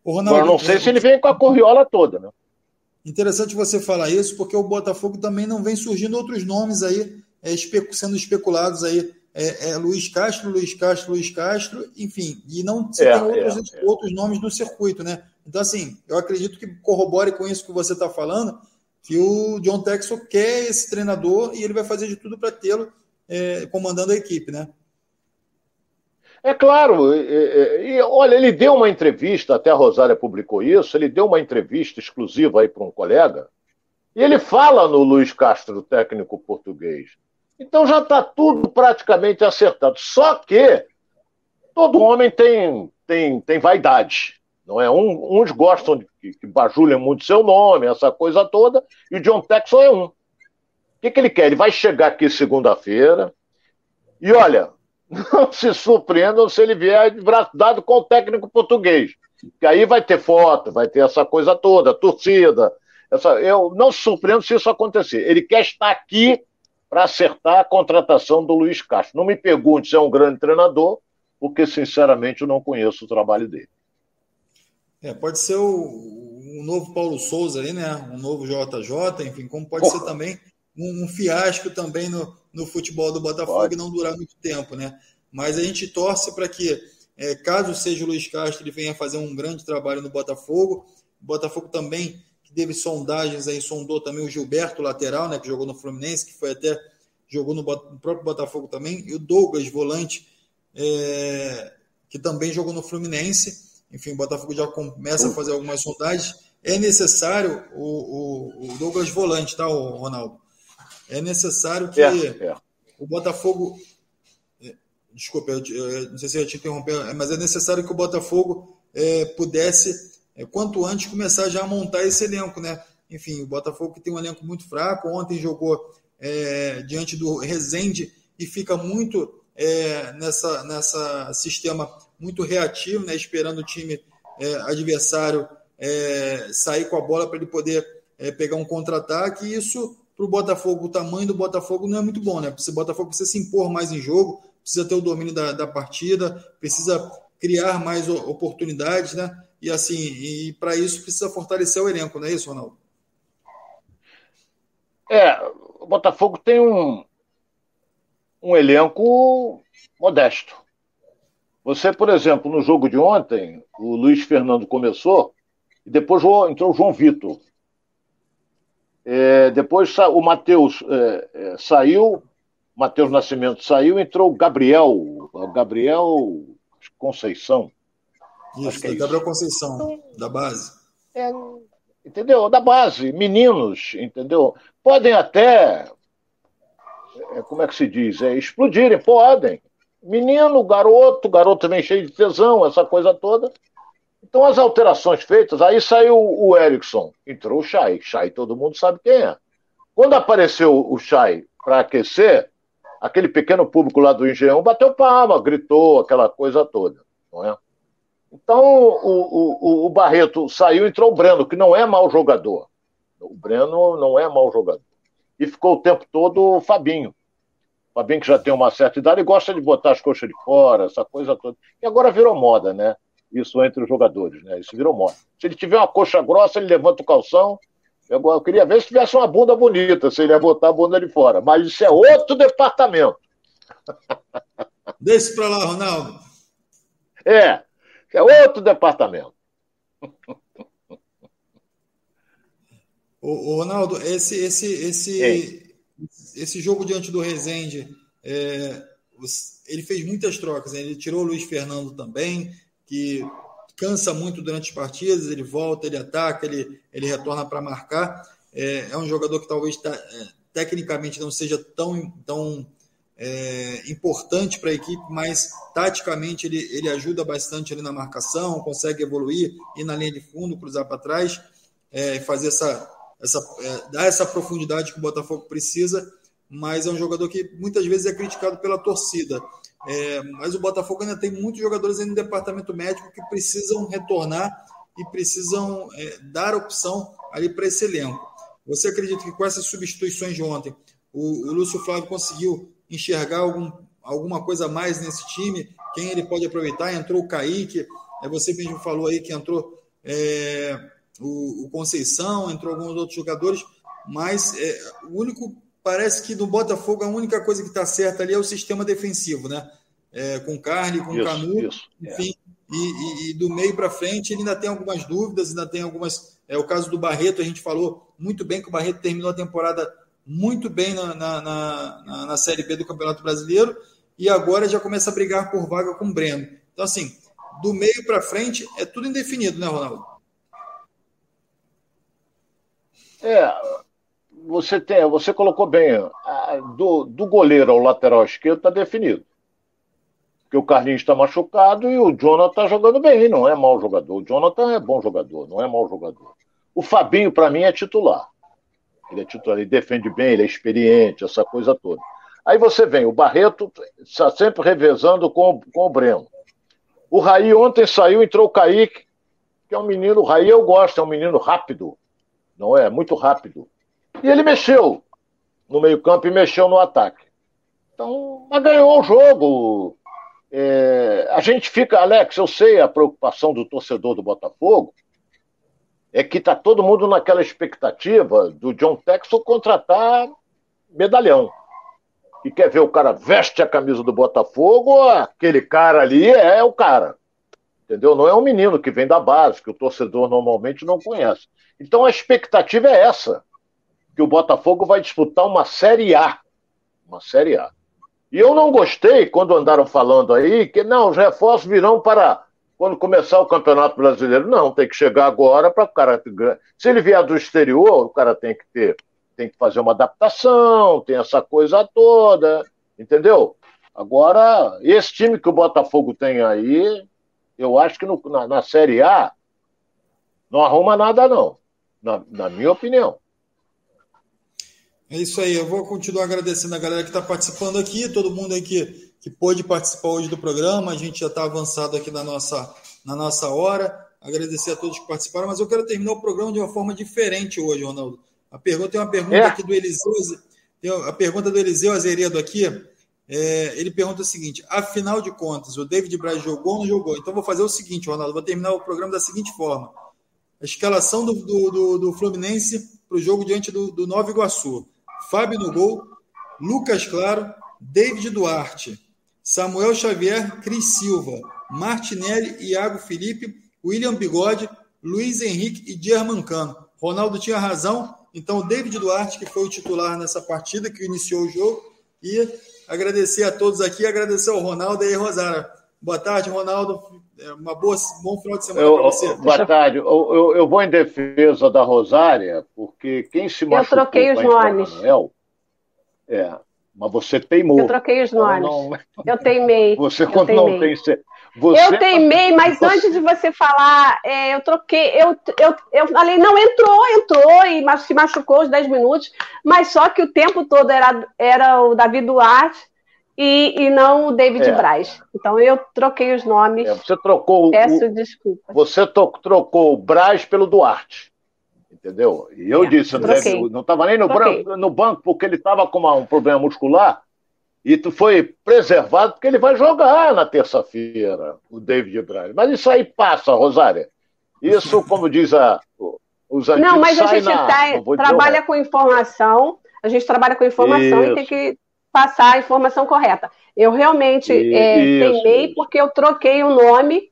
Speaker 2: O Ronaldo, Agora, não sei é... se ele vem com a corriola toda, né?
Speaker 1: Interessante você falar isso, porque o Botafogo também não vem surgindo outros nomes aí, é, espe sendo especulados aí. É, é, Luiz Castro, Luiz Castro, Luiz Castro, enfim, e não se é, tem outros, é, é. outros nomes no circuito, né? Então, assim, eu acredito que corrobore com isso que você está falando, que o John Texel quer esse treinador e ele vai fazer de tudo para tê-lo é, comandando a equipe, né?
Speaker 2: É claro, e, e, olha, ele deu uma entrevista, até a Rosária publicou isso, ele deu uma entrevista exclusiva aí para um colega, e ele fala no Luiz Castro, técnico português. Então já está tudo praticamente acertado. Só que todo homem tem, tem, tem vaidade. Não é? Um, uns gostam de que, que bajulem muito seu nome, essa coisa toda, e o John Texon é um. O que, que ele quer? Ele vai chegar aqui segunda-feira e olha, não se surpreendam se ele vier de braço dado com o técnico português. Que aí vai ter foto, vai ter essa coisa toda, torcida. Essa, eu não se surpreendo se isso acontecer. Ele quer estar aqui para acertar a contratação do Luiz Castro. Não me pergunte se é um grande treinador, porque sinceramente eu não conheço o trabalho dele.
Speaker 1: É, pode ser o, o novo Paulo Souza ali, né? Um novo JJ, enfim, como pode ser também um, um, fiasco também no, no futebol do Botafogo pode. e não durar muito tempo, né? Mas a gente torce para que, é, caso seja o Luiz Castro, ele venha fazer um grande trabalho no Botafogo. O Botafogo também, que teve sondagens aí, sondou também o Gilberto, lateral, né? Que jogou no Fluminense, que foi até jogou no, no próprio Botafogo também, e o Douglas, volante, é, que também jogou no Fluminense enfim, o Botafogo já começa a fazer algumas sondagens. É necessário o, o, o Douglas Volante, tá, Ronaldo? É necessário que é, é. o Botafogo. É, desculpa, eu, eu, não sei se eu te interromper, mas é necessário que o Botafogo é, pudesse, é, quanto antes, começar já a montar esse elenco, né? Enfim, o Botafogo que tem um elenco muito fraco, ontem jogou é, diante do Rezende e fica muito nessa, nessa sistema muito reativo, né, esperando o time adversário sair com a bola para ele poder pegar um contra-ataque. E isso, para o Botafogo, o tamanho do Botafogo não é muito bom. Né? O Botafogo precisa se impor mais em jogo, precisa ter o domínio da, da partida, precisa criar mais oportunidades, né? E assim, e para isso precisa fortalecer o elenco, não é isso, Ronaldo?
Speaker 2: É, o Botafogo tem um, um elenco modesto. Você, por exemplo, no jogo de ontem, o Luiz Fernando começou e depois entrou o João Vitor. É, depois o Matheus é, é, saiu, Matheus Nascimento saiu, entrou o Gabriel, Gabriel Conceição.
Speaker 1: Isso, é Gabriel Conceição, da base.
Speaker 2: É, entendeu? Da base, meninos, entendeu? Podem até, é, como é que se diz? É, explodirem, podem. Menino, garoto, garoto vem cheio de tesão, essa coisa toda. Então, as alterações feitas, aí saiu o Erickson, entrou o Chay. Chay todo mundo sabe quem é. Quando apareceu o Chay para aquecer, aquele pequeno público lá do Engenhão bateu palma, gritou, aquela coisa toda, não é? Então, o, o, o Barreto saiu, entrou o Breno, que não é mau jogador. O Breno não é mau jogador. E ficou o tempo todo o Fabinho. Fabinho que já tem uma certa idade e gosta de botar as coxas de fora, essa coisa toda. E agora virou moda, né? Isso entre os jogadores, né? Isso virou moda. Se ele tiver uma coxa grossa, ele levanta o calção. Eu, eu queria ver se tivesse uma bunda bonita, se ele ia botar a bunda de fora. Mas isso é outro departamento.
Speaker 1: Deixa para lá, Ronaldo.
Speaker 2: É, é outro departamento.
Speaker 1: O, Ronaldo, esse, esse, esse, esse jogo diante do Rezende, é, ele fez muitas trocas. Né? Ele tirou o Luiz Fernando também, que cansa muito durante as partidas, ele volta, ele ataca, ele, ele retorna para marcar. É, é, um jogador que talvez tá, é, tecnicamente não seja tão, tão é, importante para a equipe, mas taticamente ele, ele ajuda bastante ali na marcação, consegue evoluir, ir na linha de fundo, cruzar para trás, é, fazer essa, essa é, dar essa profundidade que o Botafogo precisa, mas é um jogador que muitas vezes é criticado pela torcida. É, mas o Botafogo ainda tem muitos jogadores no departamento médico que precisam retornar e precisam é, dar opção ali para esse elenco. Você acredita que com essas substituições de ontem, o, o Lúcio Flávio conseguiu enxergar algum, alguma coisa a mais nesse time? Quem ele pode aproveitar? Entrou o Kaique, é, você mesmo falou aí que entrou é, o, o, Conceição, entrou alguns outros jogadores, mas é, o único parece que no Botafogo a única coisa que está certa ali é o sistema defensivo, né? É, com Carne, com isso, Canu, isso, enfim, é. e, e, e, do meio para frente ele ainda tem algumas dúvidas, ainda tem algumas. É o caso do Barreto, a gente falou muito bem que o Barreto terminou a temporada muito bem na, na, na, na Série B do Campeonato Brasileiro e agora já começa a brigar por vaga com o Breno. Então, assim, do meio para frente é tudo indefinido, né, Ronaldo?
Speaker 2: É, você tem, você colocou bem, do, do goleiro ao lateral esquerdo está definido. Porque o Carlinhos está machucado e o Jonathan está jogando bem, não é mau jogador. O Jonathan é bom jogador, não é mau jogador. O Fabinho, para mim, é titular. Ele é titular, ele defende bem, ele é experiente, essa coisa toda. Aí você vem, o Barreto está sempre revezando com, com o Breno. O Raí ontem saiu, entrou o Kaique, que é um menino, o Raí eu gosto, é um menino rápido, não é? Muito rápido. E ele mexeu no meio-campo e mexeu no ataque. Então, mas ganhou o jogo. É, a gente fica, Alex, eu sei a preocupação do torcedor do Botafogo, é que está todo mundo naquela expectativa do John Texel contratar medalhão. E quer ver o cara veste a camisa do Botafogo, aquele cara ali é o cara. Entendeu? Não é um menino que vem da base, que o torcedor normalmente não conhece. Então a expectativa é essa que o Botafogo vai disputar uma Série A. Uma Série A. E eu não gostei quando andaram falando aí que não, os reforços virão para quando começar o Campeonato Brasileiro. Não, tem que chegar agora para o cara. Se ele vier do exterior, o cara tem que ter, tem que fazer uma adaptação, tem essa coisa toda, entendeu? Agora, esse time que o Botafogo tem aí, eu acho que no, na, na Série A não arruma nada, não, na, na minha opinião.
Speaker 1: É isso aí, eu vou continuar agradecendo a galera que está participando aqui, todo mundo aí que, que pôde participar hoje do programa, a gente já está avançado aqui na nossa, na nossa hora, agradecer a todos que participaram, mas eu quero terminar o programa de uma forma diferente hoje, Ronaldo. A pergunta tem uma pergunta é. aqui do Eliseu, a pergunta do Eliseu Azeredo aqui, É, ele pergunta o seguinte: afinal de contas, o David Braz jogou ou não jogou? Então vou fazer o seguinte, Ronaldo, vou terminar o programa da seguinte forma: a escalação do, do, do, do Fluminense para o jogo diante do, do Nova Iguaçu. Fábio no gol, Lucas Claro, David Duarte, Samuel Xavier, Cris Silva, Martinelli, Iago Felipe, William Bigode, Luiz Henrique e German Cano. Ronaldo tinha razão, então o David Duarte, que foi o titular nessa partida, que iniciou o jogo, e agradecer a todos aqui, agradecer ao Ronaldo e Rosara. Boa tarde, Ronaldo. É, uma boa, bom final de semana para você.
Speaker 2: Boa tarde. Eu, eu, eu, vou em defesa da Rosária, porque quem se machucou...
Speaker 3: Eu troquei os nomes. Manuel,
Speaker 2: é, mas você teimou.
Speaker 3: Eu troquei os nomes. Não... Eu teimei.
Speaker 2: Você
Speaker 3: quando
Speaker 2: não tem.
Speaker 3: Você... Eu teimei, mas você... antes de você falar, é, eu troquei. Eu, eu, eu falei, não, entrou, entrou e se machucou os 10 minutos, mas só que o tempo todo era, era o Davi Duarte e, e não o David é. Braz. Então eu troquei os nomes. É,
Speaker 2: você trocou.
Speaker 3: Peço o... desculpa.
Speaker 2: Você trocou o Braz pelo Duarte entendeu? E eu é, disse, André, não estava nem no, branco, no, banco porque ele estava com uma, um problema muscular e tu foi preservado porque ele vai jogar na terça-feira, o David Braz. Mas isso aí passa, Rosária. Isso, como diz a, os antigos,
Speaker 3: Não, mas a gente na, tá, trabalha com informação, a gente trabalha com informação isso. e tem que passar a informação correta. Eu realmente e, é, teimei porque eu troquei o nome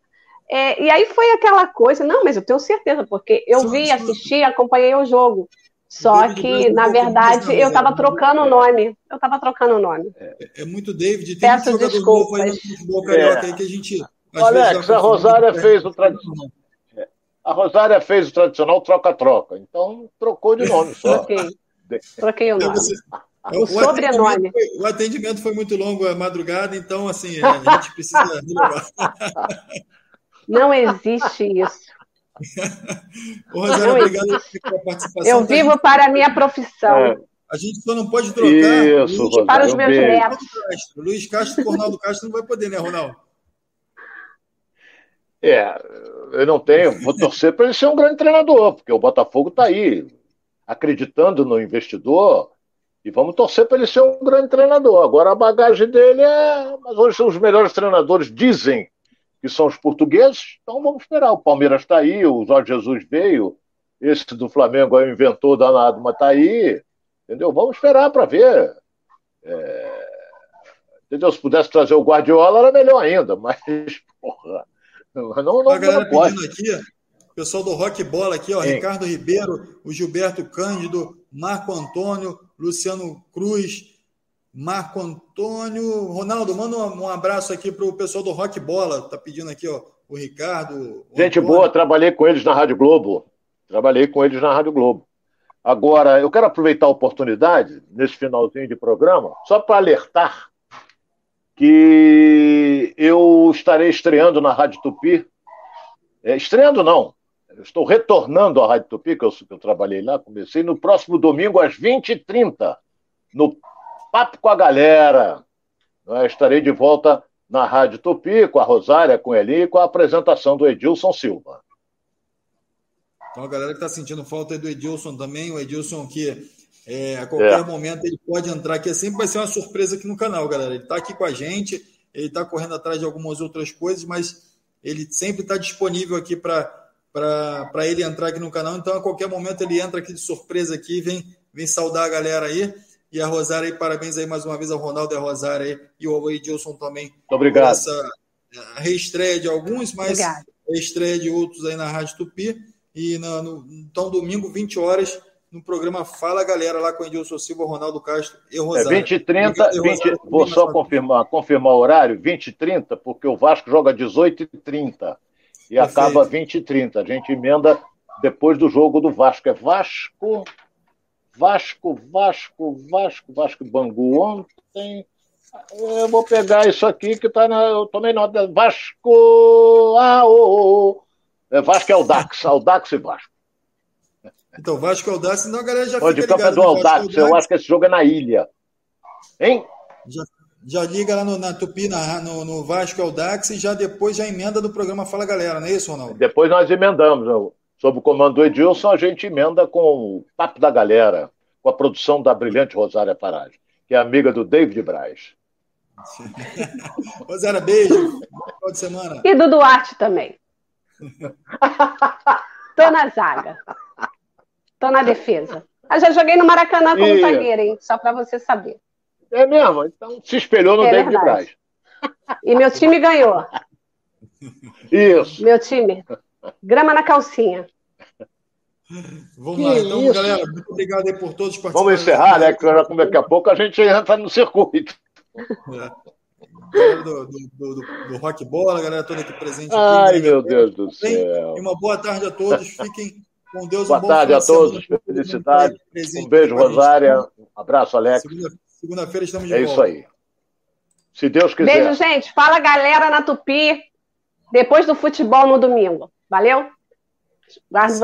Speaker 3: é, e aí foi aquela coisa, não, mas eu tenho certeza, porque eu vi, assisti, acompanhei o jogo. Só David que, na verdade, eu estava trocando o nome. Eu estava trocando o nome.
Speaker 1: É, é, muito David.
Speaker 3: Tem Peço muito desculpas. Aí no
Speaker 1: futebol carioca é. aí que a gente.
Speaker 2: Alex, a Rosária fez o tradicional. A Rosária fez o tradicional troca-troca. Então, trocou de nome só.
Speaker 3: Troquei. Troquei o nome. O, o sobrenome.
Speaker 1: Foi, o atendimento foi muito longo a madrugada, então, assim, a gente precisa relevar.
Speaker 3: Não existe isso.
Speaker 1: Ô, Rosana, obrigado pela participação.
Speaker 3: Eu vivo para a minha profissão. É.
Speaker 1: A gente só não pode trocar isso,
Speaker 3: Luiz, para os meus netos.
Speaker 1: Luiz Castro e Ronaldo Castro não vai poder, né, Ronaldo?
Speaker 2: É, eu não tenho. Vou torcer para ele ser um grande treinador, porque o Botafogo está aí, acreditando no investidor, e vamos torcer para ele ser um grande treinador. Agora a bagagem dele é. Mas hoje os melhores treinadores dizem que são os portugueses, então vamos esperar. O Palmeiras está aí, o Jorge Jesus veio, esse do Flamengo aí inventou danado, mas está aí, entendeu? Vamos esperar para ver. É... Entendeu? Se pudesse trazer o Guardiola era melhor ainda, mas, porra,
Speaker 1: não, não, não, a galera não pode. pedindo aqui, o pessoal do Rock Bola aqui, ó, Ricardo Ribeiro, o Gilberto Cândido, Marco Antônio, Luciano Cruz, Marco Antônio. Ronaldo, manda um, abraço aqui para o pessoal do Rock Bola. Tá pedindo aqui, ó, o Ricardo.
Speaker 2: O Gente Antônio. boa, trabalhei com eles na Rádio Globo. Trabalhei com eles na Rádio Globo. Agora, eu quero aproveitar a oportunidade, nesse finalzinho de programa, só para alertar que eu estarei estreando na Rádio Tupi. É, estreando não, eu estou retornando à Rádio Tupi, que eu, que eu trabalhei lá, comecei no próximo domingo às 20h30, no Papo com a galera. Eu estarei de volta na Rádio Tupi, com a Rosária, com ele e com a apresentação do Edilson Silva.
Speaker 1: Então, a galera que está sentindo falta do Edilson também, o Edilson que é, a qualquer é. momento ele pode entrar aqui, sempre vai ser uma surpresa aqui no canal, galera. Ele está aqui com a gente, ele está correndo atrás de algumas outras coisas, mas ele sempre está disponível aqui para ele entrar aqui no canal. Então, a qualquer momento ele entra aqui de surpresa aqui, vem, vem saudar a galera aí. E a Rosária, parabéns aí mais uma vez ao Ronaldo e a Rosária aí, e ao Edilson também. Muito
Speaker 2: obrigado.
Speaker 1: Essa reestreia de alguns, mas Obrigado. reestreia de outros aí na Rádio Tupi. E no, no, então, domingo, 20 horas, no programa Fala Galera, lá com o Edilson Silva, Ronaldo Castro e Rosário.
Speaker 2: É 20 e 30, 20, vou só confirmar, confirmar o horário, 20 e 30, porque o Vasco joga 18 e 30 e acaba 20 e 30. A gente emenda depois do jogo do Vasco. É Vasco Vasco, Vasco, Vasco, Vasco Bangu ontem. Eu vou pegar isso aqui que tá na. Eu tomei nota. Vasco. Ah, oh, oh. É, Vasco é o Dax, Aldax e Vasco.
Speaker 1: Então, Vasco é o Dax, então a galera já
Speaker 2: Onde fica ligada. do Aldax, eu acho que esse jogo é na ilha. Hein?
Speaker 1: Já, já liga lá no, na Tupi, na, no, no Vasco é o Dax, e já depois já emenda do programa Fala Galera, não é isso, Ronaldo?
Speaker 2: Depois nós emendamos sob o comando do Edilson, a gente emenda com o Papo da Galera, com a produção da brilhante Rosária Parage, que é amiga do David Braz.
Speaker 1: Rosana, beijo. Boa de semana.
Speaker 3: E do Duarte também. Tô na zaga. Tô na defesa. Eu já joguei no Maracanã como e... zagueira, hein? Só para você saber.
Speaker 2: É mesmo? Então se espelhou no é David Braz.
Speaker 3: E meu time ganhou.
Speaker 2: Isso.
Speaker 3: Meu time. Grama na calcinha.
Speaker 1: Vamos que lá, então, isso? galera. Muito obrigado aí por todos
Speaker 2: participarem. Vamos encerrar, né? Que daqui a pouco a gente entra no circuito.
Speaker 1: É. Do, do, do, do, Rock Bola, galera toda aqui presente.
Speaker 2: Ai, aqui, meu Deus do céu.
Speaker 1: E uma boa tarde a todos. Fiquem com Deus.
Speaker 2: Boa um tarde a todos. Felicidade. Um beijo, Rosária. Um abraço, Alex.
Speaker 1: Segunda-feira estamos de
Speaker 2: é volta. É isso aí. Se Deus quiser.
Speaker 3: Beijo, gente. Fala, galera, na Tupi. Depois do futebol no domingo. Valeu? Guardo você.